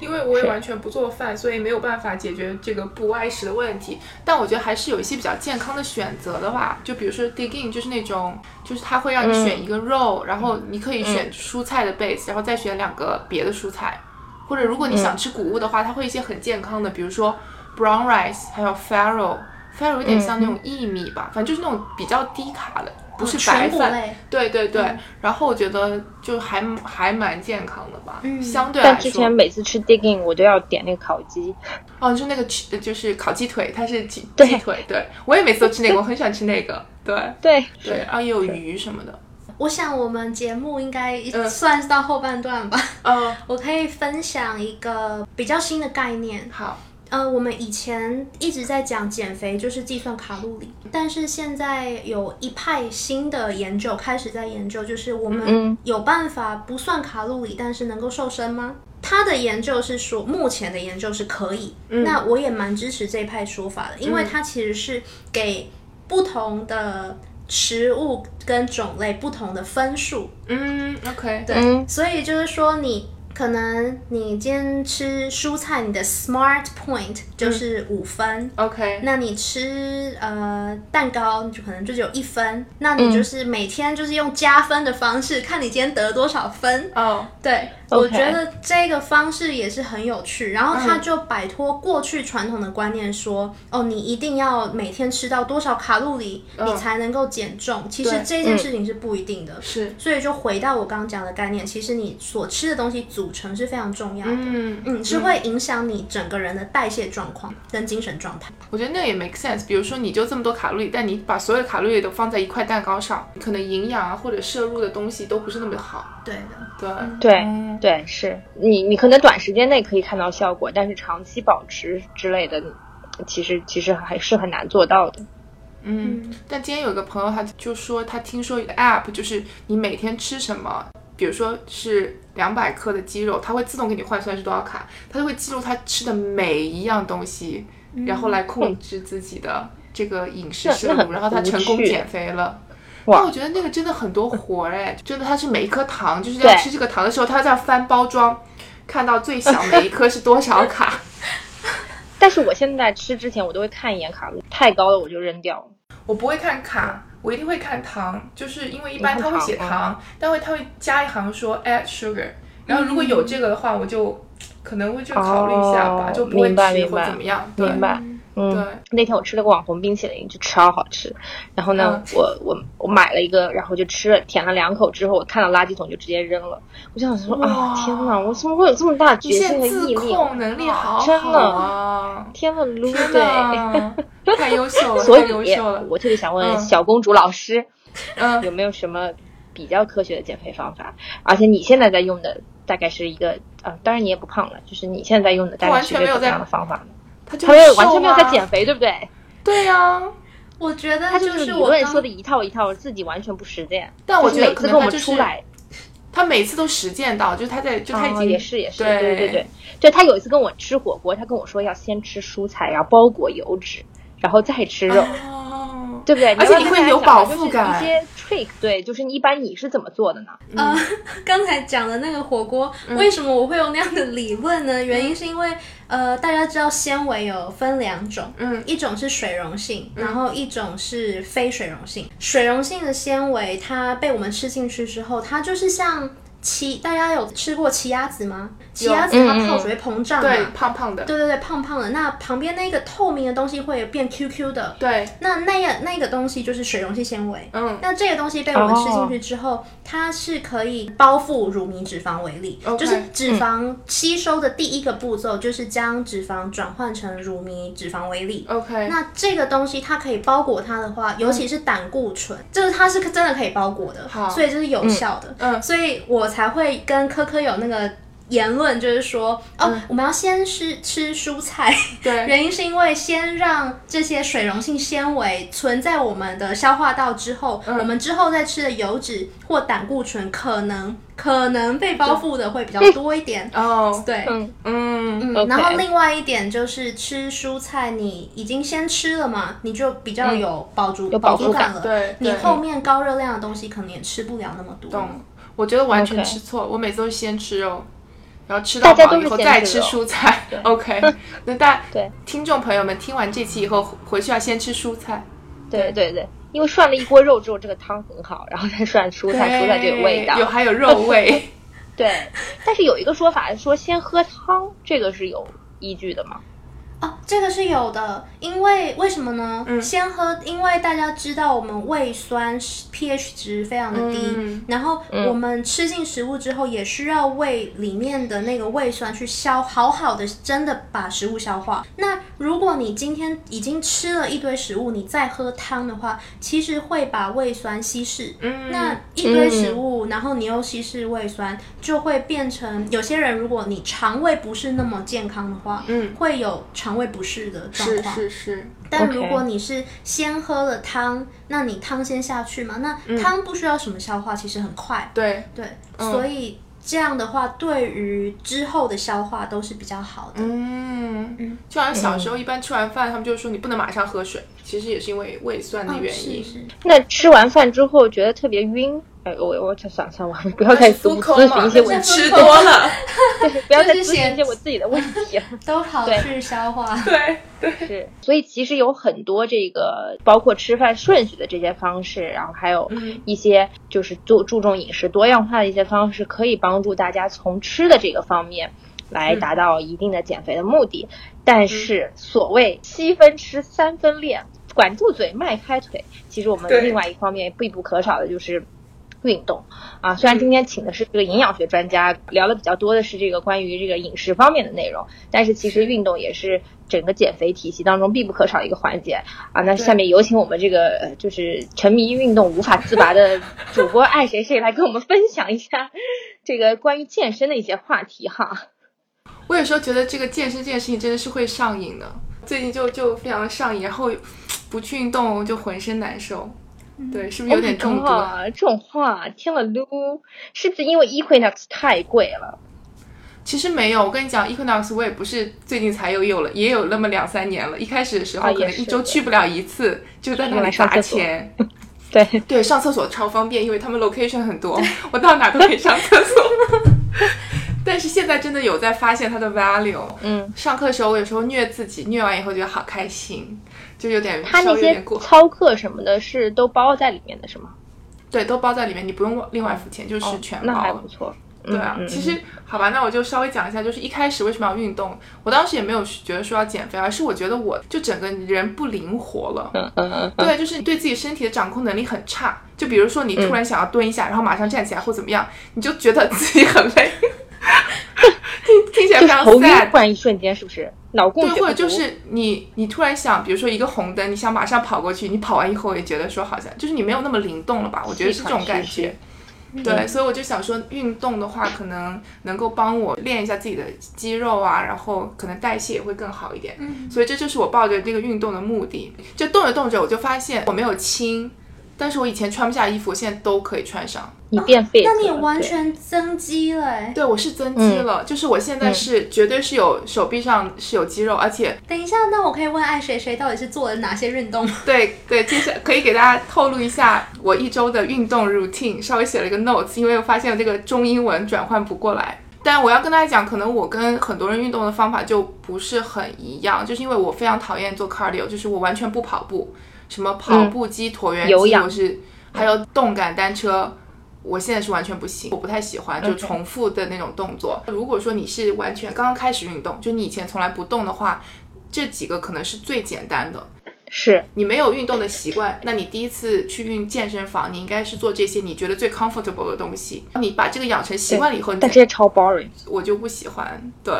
S1: 因为我也完全不做饭，所以没有办法解决这个不外食的问题。但我觉得还是有一些比较健康的选择的话，就比如说 dig in，就是那种，就是它会让你选一个肉，然后你可以选蔬菜的 base，然后再选两个别的蔬菜。或者如果你想吃谷物的话，它会一些很健康的，比如说 brown rice，还有 farro。farro 有点像那种薏米吧，反正就是那种比较低卡的，不是白饭。对对对，然后我觉得就还还蛮健康的吧，
S3: 嗯。
S1: 相对来
S2: 但之前。每次吃 digging 我都要点那个烤鸡，
S1: 哦，就那个吃就是烤鸡腿，它是鸡鸡腿，对。我也每次都吃那个，我很喜欢吃那个，对。
S2: 对。
S1: 对，然后也有鱼什么的。
S3: 我想我们节目应该
S1: 嗯。
S3: 算是到后半段吧。
S1: 嗯，<laughs>
S3: 我可以分享一个比较新的概念，
S1: 好，
S3: 呃，我们以前一直在讲减肥就是计算卡路里，但是现在有一派新的研究开始在研究，就是我们
S2: 嗯
S3: 有办法不算卡路里，但是能够瘦身吗？他的研究是说，目前的研究是可以。那我也蛮支持这一派说法的，因为它其实是给不同的食物跟种类不同的分数。
S1: 嗯，OK，
S3: 对，
S2: 嗯
S3: 所以就是说你。可能你今天吃蔬菜，你的 Smart Point 就是五分
S1: ，OK，
S3: 那你吃呃蛋糕，你就可能就只有一分。那你就是每天就是用加分的方式，看你今天得了多少分。
S1: 哦，
S3: 对我觉得这个方式也是很有趣。然后他就摆脱过去传统的观念说，哦，你一定要每天吃到多少卡路里，你才能够减重。其实这件事情是不一定的。
S1: 是，
S3: 所以就回到我刚刚讲的概念，其实你所吃的东西组成是非常重要的。
S1: 嗯
S3: 嗯，是会影响你整个人的代谢状况跟精神状态。
S1: 我觉得那也 make sense。比如说，你就这么多卡路里，但你把所有的卡路里都放在一块蛋糕上，可能营养啊或者摄入的东西都不是那么好。
S3: 对的，
S1: 对，
S2: 对
S1: 嗯
S2: 对，是你你可能短时间内可以看到效果，但是长期保持之类的，其实其实还是很难做到的。
S1: 嗯，但今天有个朋友，他就说他听说一个 app，就是你每天吃什么，比如说是两百克的鸡肉，它会自动给你换算是多少卡，它就会记录他吃的每一样东西，然后来控制自己的这个饮食摄入，然后他成功减肥了。
S2: 哇
S1: 那我觉得那个真的很多活儿哎，真的，它是每一颗糖，就是要吃这个糖的时候，它在翻包装，看到最小每一颗是多少卡。<laughs>
S2: 但是我现在吃之前，我都会看一眼卡路里，太高了我就扔掉了。
S1: 我不会看卡，我一定会看糖，就是因为一般
S2: 你看
S1: 他会写
S2: 糖
S1: 糖，但会他会加一行说 add sugar，然后如果有这个的话，我就可能会就考虑一下吧，
S2: 哦
S1: 就不会吃或怎么样。对
S2: 明白。嗯
S1: 对，
S2: 那天我吃了个网红冰淇淋，就超好吃。然后呢，
S1: 嗯
S2: 我我我买了一个，然后就吃了，舔了两口之后，我看到垃圾桶就直接扔了。我就想说啊，天哪，我怎么会有这么大决心和毅力？
S1: 自控能力好好
S2: 真的
S1: 啊！
S2: 天呐，撸
S1: 天
S2: 对。
S1: 太优秀了，<laughs>
S2: 所以。我特别想问
S1: 嗯
S2: 小公主老师，
S1: 嗯，
S2: 有没有什么比较科学的减肥方法？而且你现在在用的大概是一个，呃，当然你也不胖了，就是你现在在用的大概是一个怎么样的方法呢？
S1: 他就
S2: 他没有完全没有在
S1: 啊
S2: 减肥，对不对？
S1: 对呀，
S3: 我觉得
S2: 他
S3: 就是
S2: 理论说的一套一套，自己完全不实践。
S1: 但我觉得
S2: 每次跟我们
S1: 可能他就是
S2: 出来，
S1: 他每次都实践到，就是他在，就他已
S2: 哦也是也是，
S1: 对
S2: 对对对，就他有一次跟我吃火锅，他跟我说要先吃蔬菜，然后包裹油脂，然后再吃肉。
S1: 哦，
S2: 对不对？
S1: 而且你会有饱腹感
S2: 一些 trick，对，就是一般你是怎么做的呢？
S3: 呃，刚才讲的那个火锅，为什么我会有那样的理论呢？原因是因为呃，大家知道纤维有分两种，
S1: 嗯
S3: 一种是水溶性，然后一种是非水溶性。水溶性的纤维，它被我们吃进去之后，它就是像奇，大家有吃过奇亚籽吗？奇亚籽它泡水会膨胀嘛，
S1: 对，胖胖的，
S3: 对对对，胖胖的。那旁边那个透明的东西会变 QQ 的，
S1: 对，
S3: 那那个那个东西就是水溶性纤维。
S1: 嗯，
S3: 那这个东西被我们吃进去之后，它是可以包覆乳糜脂肪为例。
S1: OK
S3: 就是脂肪吸收的第一个步骤就是将脂肪转换成乳糜脂肪为例。
S1: OK，
S3: 那这个东西它可以包裹它的话，尤其是胆固醇，就是它是真的可以包裹的，
S1: 好。
S3: 所以这是有效的。
S1: 嗯。
S3: 所以我才会跟科科有那个言论，就是说，哦，我们要先吃吃蔬菜，
S1: 对，<laughs>
S3: 原因是因为先让这些水溶性纤维存在我们的消化道之后，我们之后再吃的油脂或胆固醇可能可能被包覆的会比较多一点。
S1: 哦，
S3: 对，
S2: 嗯。
S1: 嗯，
S3: 嗯，然后另外一点就是吃蔬菜，你已经先吃了嘛，你就比较有饱足、
S2: 有
S3: 饱
S2: 足感
S3: 了。
S1: 对对。
S3: 你后面高热量的东西可能也吃不了那么多。
S1: 懂。我觉得完全吃错，我每次都是先吃肉，然后吃到饱以后再
S2: 吃
S1: 蔬菜。<laughs> OK，那大
S2: 对
S1: 听众朋友们听完这期以后，回去要先吃蔬菜。
S2: 对对对，因为涮了一锅肉之后，这个汤很好，然后再涮蔬菜，蔬菜就有味道。
S1: 有还有肉味。<laughs>
S2: 对，但是有一个说法说先喝汤，这个是有依据的吗？
S3: 哦，这个是有的，因为为什么呢？
S1: 嗯
S3: 先喝，因为大家知道我们胃酸是 pH 值非常的低，
S1: 嗯
S3: 然后我们吃进食物之后，也需要胃里面的那个胃酸去消，好好的真的把食物消化。那如果你今天已经吃了一堆食物，你再喝汤的话，其实会把胃酸稀释。
S1: 嗯，
S3: 那一堆食物，然后你又稀释胃酸，就会变成有些人，如果你肠胃不是那么健康的话，
S1: 嗯
S3: 会有肠肠胃不适的状
S1: 是
S3: 况。
S1: 是是，
S3: 但如果你是先喝了汤，那你汤先下去嘛，那汤不需要什么消化，其实很快。
S1: 对，
S3: 对，
S1: 嗯。
S3: 所以这样的话，对于之后的消化都是比较好的。
S1: 嗯，就好像小时候一般吃完饭，他们就说你不能马上喝水，其实也是因为胃酸的
S3: 嗯
S1: 原因。
S3: 是是，
S2: 那吃完饭之后觉得特别晕，哎，我我算了算了，我不要再咨咨询一些问题，
S1: 那是吃多了。
S2: 对，<laughs> 不要再咨询一些我自己的问题了。<laughs>
S3: 都好
S2: 对
S3: 去消化。<laughs>
S1: 对对，
S2: 是，所以其实有很多这个包括吃饭顺序的这些方式，然后还有
S1: 嗯
S2: 一些就是注注重饮食多样化的一些方式，可以帮助大家从吃的这个方面来达到一定的减肥的目的。但是所谓七分吃三分练，管住嘴迈开腿，其实我们另外一方面必不可少的就是。运动啊，虽然今天请的是这个营养学专家，聊的比较多的是这个关于这个饮食方面的内容，但是其实运动也是整个减肥体系当中必不可少的一个环节啊。那下面有请我们这个呃就是沉迷运动无法自拔的主播爱谁谁来跟我们分享一下 <laughs> 这个关于健身的一些话题哈。
S1: 我有时候觉得这个健身这件事情真的是会上瘾的，最近就就非常的上瘾，然后不去运动就浑身难受。对，是不是有点中毒
S2: ？Oh god，这种话听了撸，是不是因为 Equinox 太贵了？
S1: 其实没有，我跟你讲，Equinox 我也不是最近才有有了，也有那么两三年了。一开始的时候可能一周去不了一次，就在那里砸
S2: 上厕所
S1: 钱。
S2: 对，<laughs>
S1: 对，上厕所超方便，因为他们 location 很多，我到哪都可以上厕所。<laughs> 但是现在真的有在发现它的 value。
S2: 嗯，
S1: 上课的时候，我有时候虐自己，虐完以后觉得好开心，就有点稍
S2: 它那些。操课什么的是都包在里面的是吗？
S1: 对，都包在里面，你不用另外付钱，就是
S2: 哦
S1: 全包了
S2: 那还不。错。
S1: 对啊，其实好吧，那我就稍微讲一下，就是一开始为什么要运动，我当时也没有觉得说要减肥，而是我觉得我就整个人不灵活了。
S2: 嗯嗯嗯嗯，
S1: 对，就是你对自己身体的掌控能力很差。就比如说你突然想要蹲一下，然后马上站起来或怎么样，你就觉得自己很累，<laughs> 听听起来非常
S2: 就是头晕
S1: ，sad
S2: 突。然一瞬间是不是脑供
S1: 对，或者就是你，你突然想，比如说一个红灯，你想马上跑过去，你跑完以后也觉得说好像就是你没有那么灵动了吧？我觉得是这种感觉。对，所以我就想说，运动的话，可能能够帮我练一下自己的肌肉啊，然后可能代谢也会更好一点。
S3: 嗯
S1: 所以这就是我抱着这个运动的目的。就动着动着，我就发现我没有轻，但是我以前穿不下衣服，我现在都可以穿上。
S2: 你变 fit，
S3: 那你完全增肌了哎！
S1: 对我是增肌了，就是我现在是、绝对是有手臂上是有肌肉，而且
S3: 等一下，那我可以问爱谁谁到底是做了哪些运动吗？
S1: 对对，接下可以给大家透露一下我一周的运动 routine，稍微写了一个 notes，因为我发现这个中英文转换不过来。但我要跟大家讲，可能我跟很多人运动的方法就不是很一样，就是因为我非常讨厌做 cardio，就是我完全不跑步，什么跑步机、椭圆机，我是还有动感单车。我现在是完全不行，我不太喜欢就重复的那种动作。如果说你是完全刚刚开始运动，就你以前从来不动的话，这几个可能是最简单的。
S2: 是
S1: 你没有运动的习惯，那你第一次去运健身房，你应该是做这些你觉得最 comfortable 的东西。你把这个养成习惯了以后，
S2: 但这些超 boring。
S1: 我就不喜欢。对，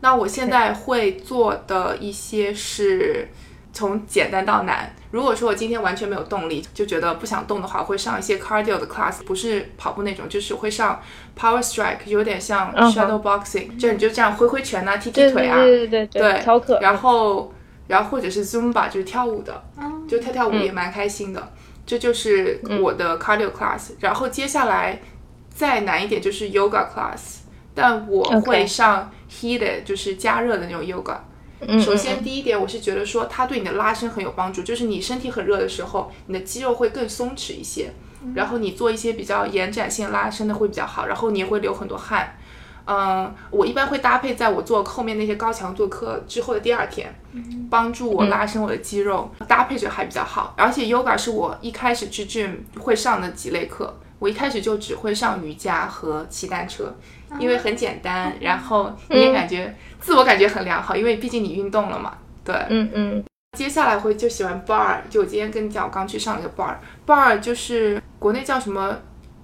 S1: 那我现在会做的一些是从简单到难。如果说我今天完全没有动力，就觉得不想动的话，我会上一些 cardio 的 class，不是跑步那种，就是会上 power strike，有点像 shadow boxing，、就你就这样挥挥拳啊，踢踢
S2: 对对
S1: 腿啊，
S2: 对对对
S1: 对，
S2: 操课。
S1: 然后，然后或者是 Zumba，就是跳舞的，
S3: 嗯
S1: 就跳跳舞也蛮开心的。这就是我的 cardio class。然后接下来再难一点就是 yoga class，但我会上 heated，就是加热的那种 yoga。
S2: 嗯
S1: 首先，第一点，我是觉得说它对你的拉伸很有帮助，就是你身体很热的时候，你的肌肉会更松弛一些，然后你做一些比较延展性拉伸的会比较好，然后你也会流很多汗。嗯，我一般会搭配在我做后面那些高强度课之后的第二天，帮助我拉伸我的肌肉，搭配着还比较好。而且 yoga 是我一开始去 gym 会上的几类课，我一开始就只会上瑜伽和骑单车，因为很简单，然后你也感觉、自我感觉很良好，因为毕竟你运动了嘛。对，
S2: 嗯嗯
S1: 接下来会就喜欢 bar，就我今天跟你讲，我刚去上了一个 bar，bar 就是国内叫什么？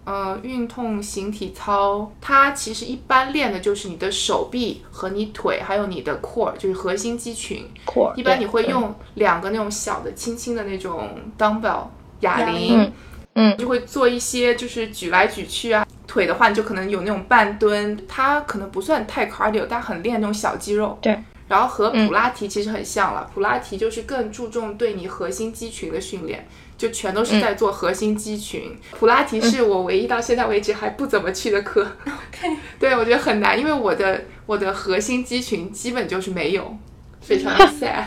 S1: 呃，运动型体操，它其实一般练的就是你的手臂和你腿，还有你的 core，就是核心肌群。
S2: ，core。
S1: 一般你会用两个那种小的、轻轻的那种 dumbbell 哑铃
S2: 嗯
S1: 就会做一些就是举来举去啊。腿的话，你就可能有那种半蹲，它可能不算太 cardio，但很练那种小肌肉。
S2: 对。
S1: 然后和普拉提其实很像了，普拉提就是更注重对你核心肌群的训练，就全都是在做核心肌群。普拉提是我唯一到现在为止还不怎么去的课。<laughs>
S3: OK，
S1: 对我觉得很难，因为我的我的核心肌群基本就是没有，非常 <laughs> sad。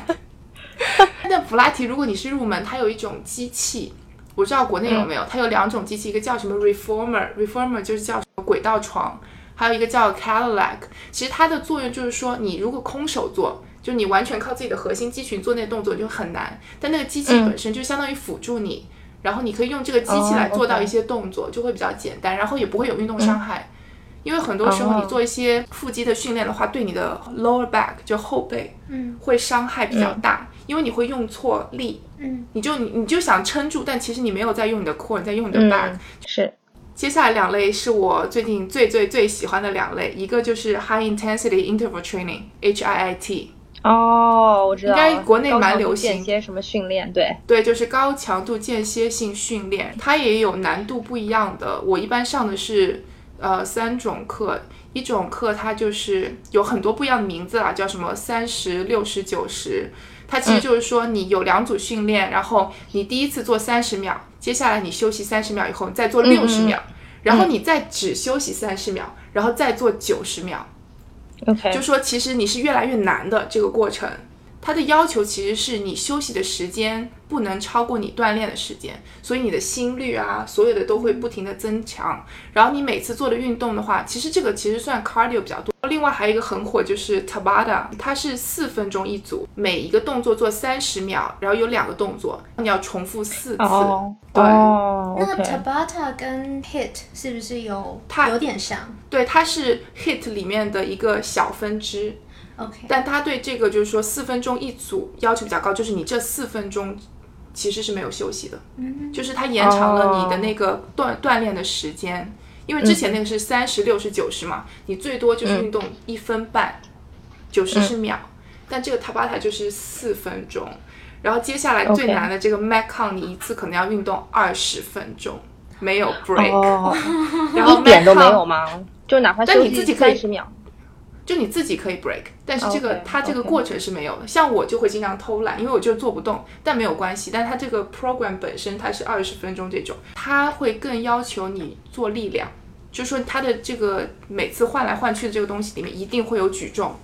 S1: <laughs> 但普拉提如果你是入门，它有一种机器，我不知道国内有没有，它有两种机器，一个叫什么 reformer，reformer 就是叫什么轨道床。还有一个叫 Cadillac，其实它的作用就是说，你如果空手做，就你完全靠自己的核心肌群做那个动作就很难。但那个机器本身就相当于辅助你，然后你可以用这个机器来做到一些动作，就会比较简单，然后也不会有运动伤害。因为很多时候你做一些腹肌的训练的话，对你的 lower back 就后背，嗯，会伤害比较大，因为你会用错力，嗯，你就你你就想撑住，但其实你没有在用你的 core，你在用你的 back，
S2: 是。
S1: 接下来两类是我最近最最最喜欢的两类，一个就是 High Intensity Interval Training（HIIT）。
S2: 哦，我知道，
S1: 应该国内蛮流行。
S2: 间歇什么训练？对
S1: 对，就是高强度间歇性训练，它也有难度不一样的。我一般上的是呃三种课，一种课它就是有很多不一样的名字啦，叫什么三十六十九十。它其实就是说你有两组训练，然后你第一次做三十秒。接下来你休息三十秒以后，你再做六十秒，然后你再只休息三十秒，然后再做九十秒。
S2: OK，
S1: 就说其实你是越来越难的这个过程。它的要求其实是你休息的时间不能超过你锻炼的时间，所以你的心率啊，所有的都会不停的增强。然后你每次做的运动的话，其实这个其实算 cardio 比较多。另外还有一个很火就是 Tabata，它是四分钟一组，每一个动作做三十秒，然后有两个动作，你要重复四次。对，
S3: 那 Tabata 跟 Hit 是不是有它有点像？
S1: 对，它是 Hit 里面的一个小分支。
S3: OK，
S1: 但他对这个就是说四分钟一组要求比较高，就是你这四分钟其实是没有休息的，嗯，就是它延长了你的那个锻锻炼的时间，因为之前那个是三十六十九十嘛，你最多就是运动一分半，九十是秒，但这个塔巴塔就是四分钟，然后接下来最难的这个 Macon，你一次可能要运动二十分钟，没有 break，<laughs> 然后
S2: 一点都没有吗？就哪怕休息三十秒。
S1: 就你自己可以 break，但是这个它这个过程是没有的。像我就会经常偷懒，因为我就做不动，但没有关系。但它这个 program 本身它是二十分钟这种，它会更要求你做力量，就是说它的这个每次换来换去的这个东西里面一定会有举重。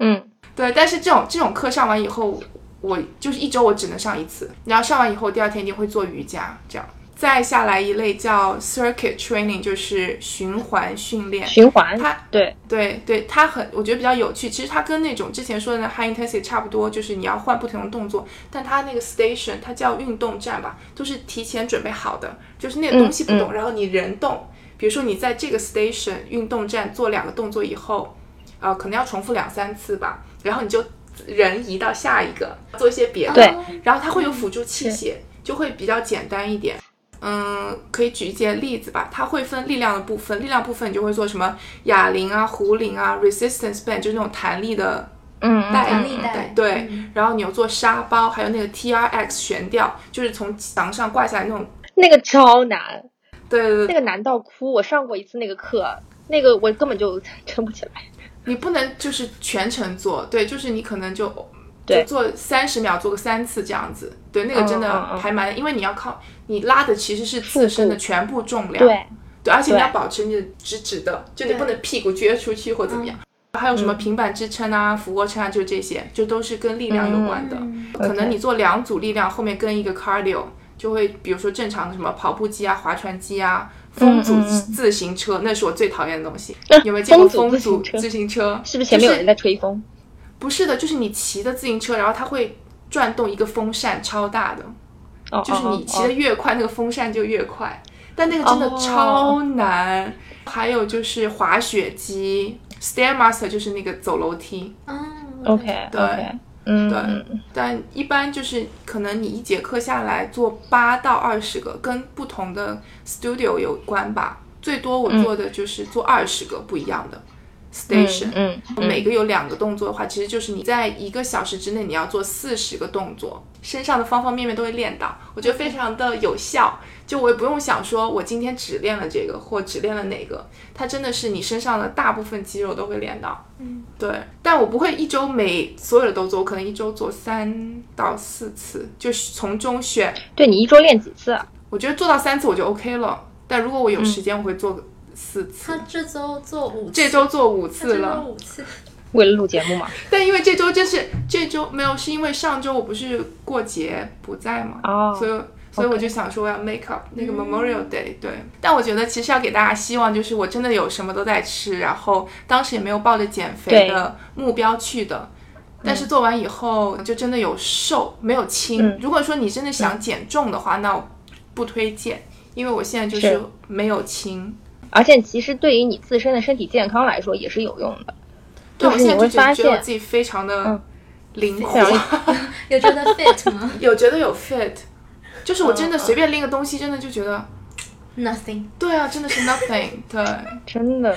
S2: 嗯，
S1: 对。但是这种这种课上完以后，我就是一周我只能上一次，然后上完以后第二天一定会做瑜伽这样。再下来一类叫 circuit training，就是循环训练。
S2: 循环，
S1: 它
S2: 对
S1: 对对，它很我觉得比较有趣。其实它跟那种之前说的 high intensity 差不多，就是你要换不同的动作。但它那个 station，它叫运动站吧，都是提前准备好的，就是那个东西不动，然后你人动。比如说你在这个 station 运动站做两个动作以后，呃，可能要重复两三次吧，然后你就人移到下一个做一些别的。
S2: 对。
S1: 然后它会有辅助器械，就会比较简单一点。嗯，可以举一些例子吧。它会分力量的部分，力量部分你就会做什么哑铃啊、壶铃啊、resistance band，就是那种弹力的嗯带，
S3: 弹力带。
S1: 对，然后你有做沙包，还有那个 T R X 悬吊，就是从墙上挂下来那种。
S2: 那个超难。
S1: 对对对。
S2: 那个难到哭，我上过一次那个课，那个我根本就撑不起来。
S1: 你不能就是全程做，对，就是你可能就。就做三十秒，做个三次这样子，对，那个真的还蛮，因为你要靠你拉的其实是自身的全部重量，
S2: 对，
S1: 对，而且你要保持你的直直的，就你不能屁股撅出去或怎么样。还有什么平板支撑啊、俯卧撑啊，就这些，就都是跟力量有关的。可能你做两组力量，后面跟一个 cardio，就会比如说正常的什么跑步机啊、划船机啊、风阻自行车，那是我最讨厌的东西。有没有见过风阻自行车？
S2: 是不是前面有人在吹风？
S1: 不是的，就是你骑的自行车，然后它会转动一个风扇，超大的，就是你骑的越快，那个风扇就越快。但那个真的超难。还有就是滑雪机，Stairmaster 就是那个走楼梯。
S3: 嗯
S2: ，OK，
S1: 对，
S2: 嗯，
S1: 对。但一般就是可能你一节课下来做八到二十个，跟不同的 studio 有关吧。最多我做的就是做二十个不一样的。station，
S2: 嗯，
S1: 每个有两个动作的话，其实就是你在一个小时之内你要做四十个动作，身上的方方面面都会练到，我觉得非常的有效。就我也不用想说我今天只练了这个或只练了哪个，它真的是你身上的大部分肌肉都会练到。
S3: 嗯，
S1: 对，但我不会一周每所有的都做，我可能一周做三到四次，就是从中选。
S2: 对你一周练几次啊？
S1: 我觉得做到三次我就 OK 了，但如果我有时间，我会做四次。
S3: 他这周做五次，
S1: 这周做五次了。
S3: 五次，
S2: 为了录节目嘛。<laughs>
S1: 但因为这周真是这周没有，是因为上周我不是过节不在嘛，
S2: 哦
S1: 所以所以我就想说我要 make up 那个 Memorial Day，、对。但我觉得其实要给大家希望，就是我真的有什么都在吃，然后当时也没有抱着减肥的目标去的。但是做完以后就真的有瘦，没有轻。
S2: 嗯
S1: 如果说你真的想减重的话，那我不推荐，因为我现在就是
S2: 是
S1: 没有轻。
S2: 而且其实对于你自身的身体健康来说也是有用的。
S1: 对，
S2: 就是你会发现
S1: 自己非常的
S2: 嗯
S1: 灵活。<laughs>
S3: 有觉得 fit 吗 <laughs>
S1: 有觉得有 fit，就是我真的随便拎个东西，真的就觉得
S3: ，？Nothing。
S1: 对啊，真的是 nothing，<laughs> 对，
S2: 真的。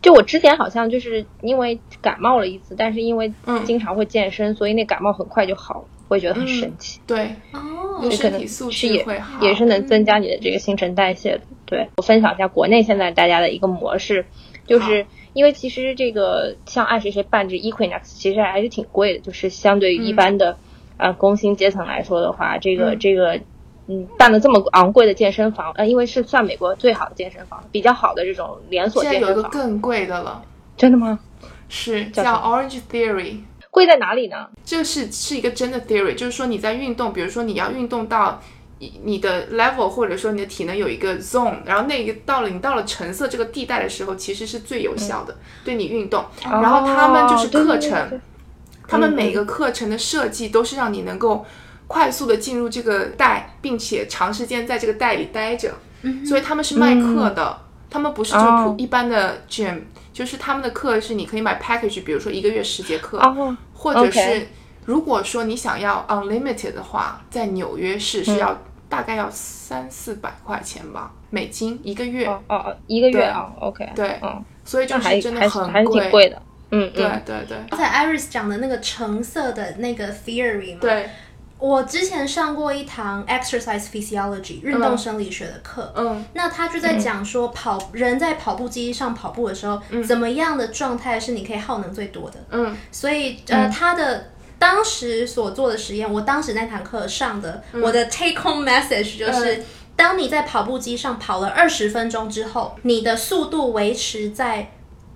S2: 就我之前好像就是因为感冒了一次，但是因为
S1: 嗯
S2: 经常会健身，所以那感冒很快就好了，我也觉得很神奇。
S1: 对，
S3: 哦
S1: 你
S2: 也可能
S1: 身体素
S2: 是也
S1: 质会好，
S2: 也是能增加你的这个新陈代谢的。对我分享一下国内现在大家的一个模式，就是因为其实这个像爱谁谁办这 Equinox 其实还是挺贵的，就是相对于一般的、呃工薪阶层来说的话，这个、
S1: 嗯
S2: 这个。嗯，办了这么昂贵的健身房，呃，因为是算美国最好的健身房，比较好的这种连锁
S1: 现在有一个
S2: 健身房。
S1: 更贵的了，
S2: 真的吗？
S1: 是叫 Orange Theory。
S2: 贵在哪里呢？
S1: 这个是是一个真的 theory，就是说你在运动，比如说你要运动到你你的 level，或者说你的体能有一个 zone，然后那个到了你到了橙色这个地带的时候，其实是最有效的、对你运动。然后他们就是课程，
S2: 对对对
S1: 他们每个课程的设计都是让你能够快速的进入这个带，并且长时间在这个带里待着。所以他们是卖课的，他们不是就一般的 gym，、就是他们的课是你可以买 package，比如说一个月十节课，
S2: 哦，
S1: 或者是如果说你想要 unlimited 的话，在纽约市是要、大概要三四百块钱吧，美金一个月。
S2: 哦哦哦，一个月
S1: 对。
S2: 啊，OK，
S1: 对。
S2: 嗯，
S1: 所以就是真的
S2: 很还是
S1: 贵，
S2: 挺贵。的，嗯
S1: 对
S2: 嗯，
S1: 对对。
S3: 刚才 Iris 讲的那个橙色的那个 theory 嘛，
S1: 对，
S3: 我之前上过一堂 exercise physiology 运动生理学的课，
S1: 嗯。
S3: 那他就在讲说跑、人在跑步机上跑步的时候，怎么样的状态是你可以耗能最多的。
S1: 嗯。
S3: 所以呃，他的当时所做的实验，我当时那堂课上的，我的 take home message 就是。
S1: 嗯
S3: 当你在跑步机上跑了二十分钟之后，你的速度维持在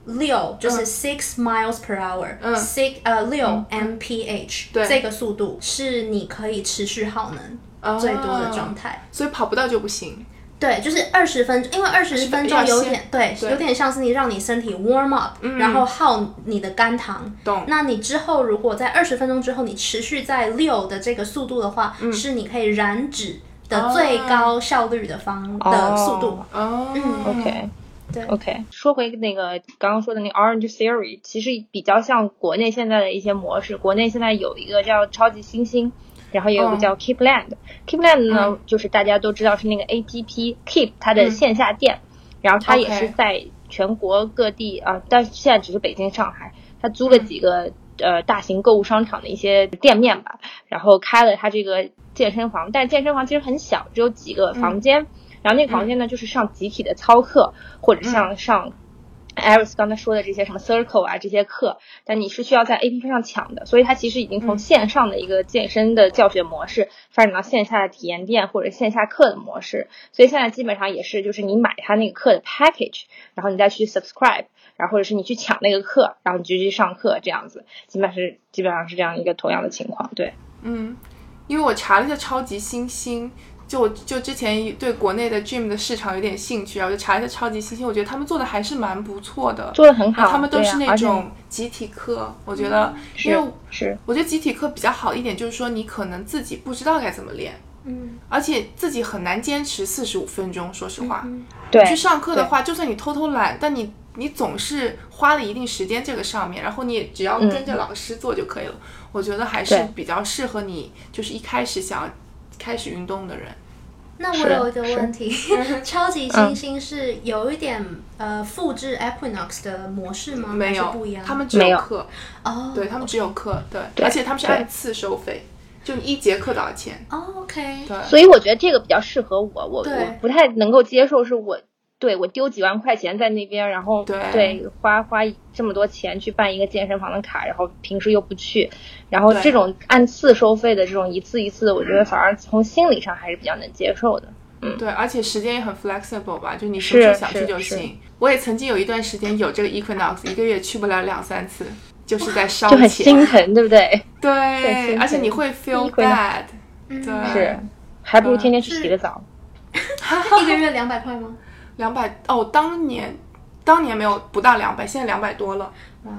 S3: 六，就是 six miles per hour，
S1: 嗯。
S3: six 呃六 mph，
S1: 对。
S3: 这个速度是你可以持续耗能最多的状态。
S1: 啊所以跑不到就不行。
S3: 对，就是二十分钟，因为二十分钟有点对，
S1: 对。
S3: 有点像是你让你身体 warm up，、然后耗你的肝糖。
S1: 懂。
S3: 那你之后如果在二十分钟之后，你持续在六的这个速度的话，是你可以燃脂的最高效率的方、的速度。
S1: 哦、
S3: 嗯。
S2: OK，
S3: 对
S2: OK，说回那个刚刚说的那个 Orange Theory，其实比较像国内现在的一些模式。国内现在有一个叫超级星星，然后也有个叫 Keepland。Keepland 呢，就是大家都知道是那个 APP Keep 它的线下店，然后它也是在全国各地啊、但是现在只是北京、上海，它租了几个。呃，大型购物商场的一些店面吧，然后开了它这个健身房，但健身房其实很小，只有几个房间，然后那个房间呢，就是上集体的操课，或者像上 Iris 刚才说的这些什么 Circle 啊这些课，但你是需要在 APP 上抢的，所以它其实已经从线上的一个健身的教学模式发展到线下的体验店或者线下课的模式，所以现在基本上也是就是你买它那个课的 package，然后你再去 subscribe。然后或者是你去抢那个课，然后你就去上课，这样子，基本上是基本上是这样一个同样的情况，对。
S1: 嗯，因为我查了一下超级星星，就我就之前对国内的 gym 的市场有点兴趣，然后就查了一下超级星星，我觉得他们做的还是蛮不错的，
S2: 做的很好，
S1: 他们都是那种集体课，我觉得，
S2: 是
S1: 因为
S2: 是
S1: 我觉得集体课比较好一点，就是说你可能自己不知道该怎么练，
S3: 嗯，
S1: 而且自己很难坚持四十五分钟。说实话，
S2: 对
S1: 去上课的话，就算你偷偷懒，但你你总是花了一定时间这个上面，然后你也只要跟着老师做就可以了。我觉得还是比较适合你，就是一开始想要开始运动的人。
S3: 那我有一个问题，<laughs> 超级星星是有一点呃复制 Equinox 的模式吗？
S1: 没有
S3: 不一样。，
S1: 他们只
S2: 没有
S1: 课，
S3: 哦，
S1: 对他们只有课，对，
S2: 对
S1: 而且他们是按次收费，就你一节课多少钱？
S3: 哦，OK，
S1: 对，
S2: 所以我觉得这个比较适合我，我我不太能够接受，是我对我丢几万块钱在那边，然后
S1: 对
S2: 花花这么多钱去办一个健身房的卡，然后平时又不去，然后这种按次收费的这种一次一次的，我觉得反而从心理上还是比较能接受的。
S1: 嗯对，而且时间也很 flexible 吧，就你什么时候
S2: 是
S1: 想去就行。我也曾经有一段时间有这个 Equinox，一个月去不了两三次，就是在烧
S2: 就很
S1: 钱。
S2: 心疼，对不对？<laughs>
S1: 对，而且你会 feel bad。
S3: 嗯
S1: 对，
S2: 是，还不如天天去洗个澡。<laughs>
S3: 一个月两百块吗？
S1: 两百哦，当年当年没有不到两百，现在两百多了，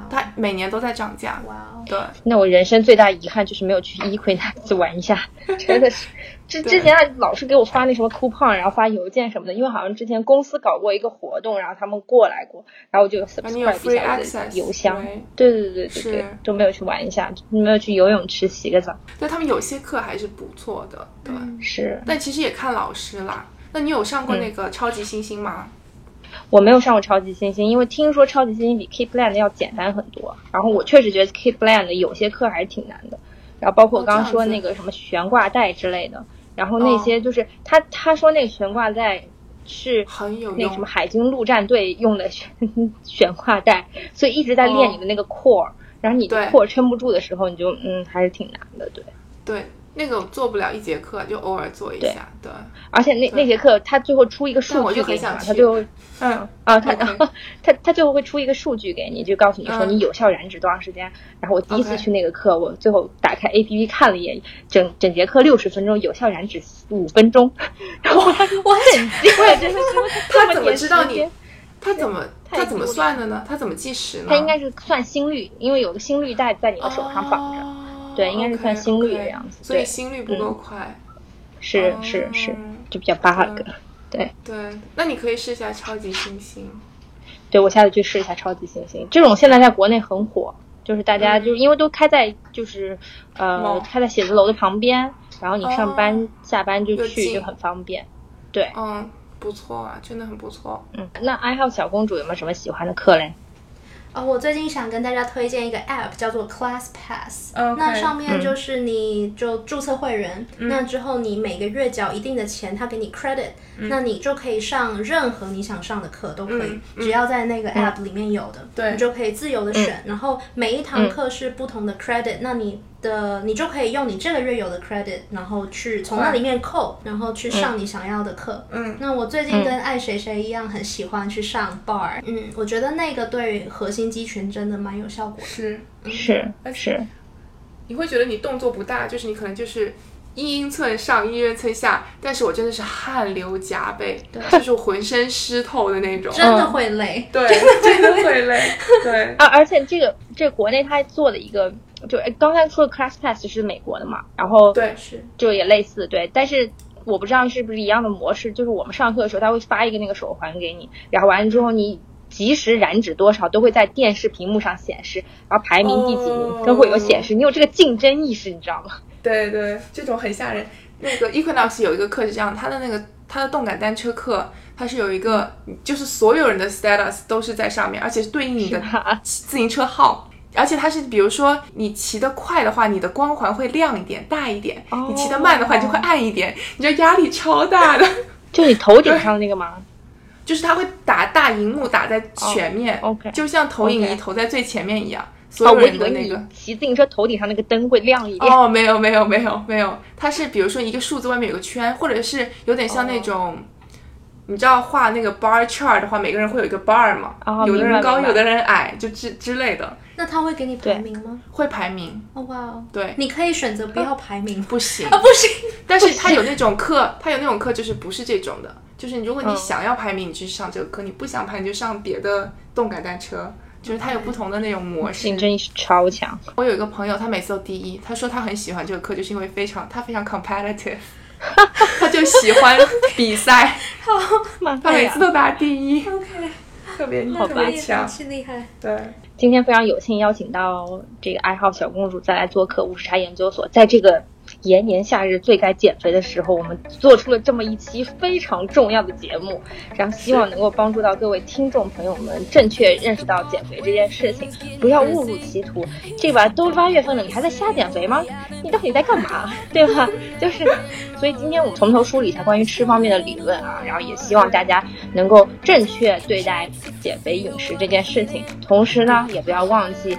S1: 它每年都在涨价。
S3: 哇哦，
S1: 对，
S2: 那我人生最大遗憾就是没有去 Equinox 玩一下，<laughs> 真的是。之之前还老是给我发那什么 coupon，然后发邮件什么的，因为好像之前公司搞过一个活动，然后他们过来过，然后我就 subscribe 一下我的邮箱。
S1: 对
S2: 对对对对对对
S1: 是，
S2: 都没有去玩一下，没有去游泳池洗个澡。
S1: 对他们有些课还是不错的，对。
S2: 是
S1: 但其实也看老师啦。那你有上过
S2: 嗯
S1: 那个超级星星吗？
S2: 我没有上过超级星星，因为听说超级星星比 Keep Land 要简单很多，然后我确实觉得 Keep Land 的有些课还是挺难的，然后包括我刚刚说那个什么悬挂带之类的，然后那些就是他他说那个悬挂带是
S1: 很有
S2: 那什么。海军陆战队用的悬 <laughs> 悬挂带，所以一直在练你的那个 core，、然后你的 core 撑不住的时候，你就嗯还是挺难的，对。
S1: 对，那个我做不了一节课，就偶尔做一下。对，
S2: 而且那那节课他最后出一个
S1: 但我就
S2: 数据给你嘛，
S1: 很想
S2: 他最后
S1: 嗯，
S2: 啊，他
S1: 然后 <laughs>
S2: 他他最后会出一个数据给你，就告诉你说
S1: 嗯
S2: 你有效燃脂多长时间。然后我第一次去那个课，我最后打开 A P P 看了一眼，整整节课六十分钟，有效燃脂五分钟，<laughs> 然后我还
S3: 我
S2: 震惊了，真的是
S1: 他怎么知道你？他怎么他怎么算的呢？他怎么计时呢？
S2: 他应该是算心率，因为有个心率带在你的手上绑着，
S1: 哦
S2: 对应该是算心率的样子
S1: 所以
S2: 对
S1: 心率不够快。
S2: 是是是
S1: 哦，
S2: 就比较 bug。对
S1: 对，那你可以试一下超级星星。
S2: 对，我下次去试一下超级星星，这种现在在国内很火，就是大家
S1: 嗯
S2: 就是因为都开在就是呃
S1: 哦
S2: 开在写字楼的旁边，然后你上班、
S1: 哦
S2: 下班就去就很方便。对，
S1: 嗯，不错啊，真的很不错。
S2: 嗯，那爱好小公主有没有什么喜欢的课嘞？
S3: 呃，我最近想跟大家推荐一个 App，叫做 Class Pass。那上面就是你就注册会员，那之后你每个月缴一定的钱，他给你 credit，、那你就可以上任何你想上的课都可以，只要在那个 App 里面有的，
S1: 对。
S3: 你就可以自由的选。然后每一堂课是不同的 credit，、那你的你就可以用你这个月有的 credit，然后去从那里面扣，然后去上你想要的课。
S1: 嗯，
S3: 那我最近跟爱谁谁一样，很喜欢去上 bar。嗯，我觉得那个对核心肌群真的蛮有效果的。
S1: 是。
S2: 是
S1: 而且
S2: 是，
S1: 你会觉得你动作不大，就是你可能就是一英寸上一英寸下，但是我真的是汗流浃背，就是浑身湿透的那种。
S3: 真的会累。
S1: 对，真的会累。对，<laughs>
S2: 啊，而且这个这国内他做的一个，就哎刚才说的 Class Pass 是美国的嘛，然后
S1: 对，
S3: 是
S2: 就也类似，对，但是我不知道是不是一样的模式，就是我们上课的时候他会发一个那个手环给你，然后完了之后你及时燃脂多少都会在电视屏幕上显示，然后排名第几名
S1: 哦
S2: 都会有显示，你有这个竞争意识，你知道吗？<laughs>
S1: 对对，这种很吓人。那个 Equinox 有一个课是这样，它的那个它的动感单车课，它是有一个，就是所有人的 status 都是在上面，而且是对应你的
S2: 吧
S1: 自行车号。而且它是，比如说你骑得快的话，你的光环会亮一点、大一点；
S2: 哦
S1: 你骑得慢的话，你就会暗一点。你知道压力超大的，<laughs>
S2: 就你头顶上的那个吗？
S1: 就是它会打大荧幕打在前面、就像投影仪投在最前面一样。所
S2: 以为你
S1: 人的那个。
S2: 骑自行车头顶上那个灯会亮一点。
S1: 哦，没有没有没有没有，它是比如说一个数字外面有个圈，或者是有点像那种，你知道画那个 bar chart 的话，每个人会有一个 bar 嘛，
S2: 哦
S1: 有的人高，有的人矮，就之之类的，
S3: 那他会给你排名吗？
S1: 会排名，
S3: 哦哇哦，
S1: 对，
S3: 你可以选择不要排名。
S1: 不行。<laughs>
S3: 啊，不行，<laughs>
S1: 但是他有那种课，他有那种课就是不是这种的，就是如果你
S2: 嗯。
S1: 想要排名，你去上这个课；你不想排，你就上别的动感单车。就是他有不同的那种模式。
S2: 竞争意识超强。
S1: 我有一个朋友，他每次都第一，他说他很喜欢这个课，就是因为非常他非常 competitive，<laughs> 他就喜欢比赛，<laughs> 他每次都拿第一
S3: ，OK，
S1: 特别特别强。
S3: 是厉害。
S1: 对，
S2: 今天非常有幸邀请到这个爱好小公主再来做客五十茶研究所，在这个炎炎夏日最该减肥的时候，我们做出了这么一期非常重要的节目，然后希望能够帮助到各位听众朋友们正确认识到减肥这件事情，不要误入歧途。这把都八月份了，你还在瞎减肥吗？你到底在干嘛？<laughs> 对吧？就是，所以今天我们从头梳理一下关于吃方面的理论啊，然后也希望大家能够正确对待减肥饮食这件事情，同时呢，也不要忘记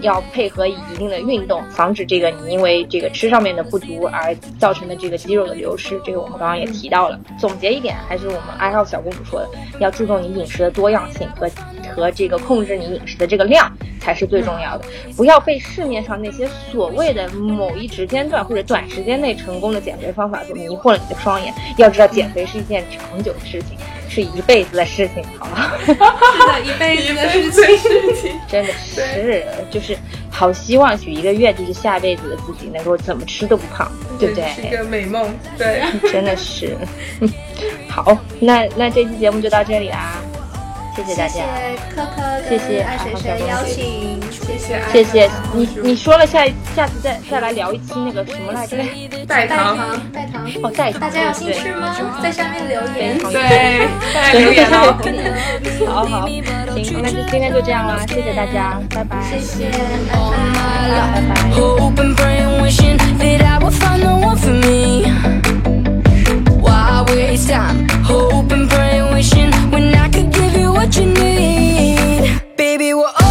S2: 要配合一定的运动，防止这个你因为这个吃上面的。不足而造成的这个肌肉的流失，这个我们刚刚也提到了。总结一点，还是我们爱好小公主说的，要注重你饮食的多样性和和这个控制你饮食的这个量才是最重要的。不要被市面上那些所谓的某一时间段或者短时间内成功的减肥方法所迷惑了你的双眼。要知道，减肥是一件长久的事情。是一辈子的事情，好
S3: 吗？是的，一辈子的事情，<laughs>
S2: 真的是，就是好希望许一个愿，就是下辈子的自己能够怎么吃都不胖，对不对？
S1: 是一个美梦，对，<laughs>
S2: 真的是。<laughs> 好，那那这期节目就到这里啦。谢谢大家，谢
S3: 谢科科，
S2: 谢谢
S3: 爱谁谁邀请，
S1: 谢谢，
S2: 谢谢。你，你说了下下次再再来聊一期那个什么来着？
S1: 代糖，
S3: 代糖，
S2: 哦，代
S3: 糖，大家有兴趣吗？在下面留言，
S1: 对，大家留言哦。
S2: 好好，行，那就今天就这样啦，谢谢大家，拜拜，
S3: 谢谢，拜
S2: 拜，拜拜。what you need. Baby, we're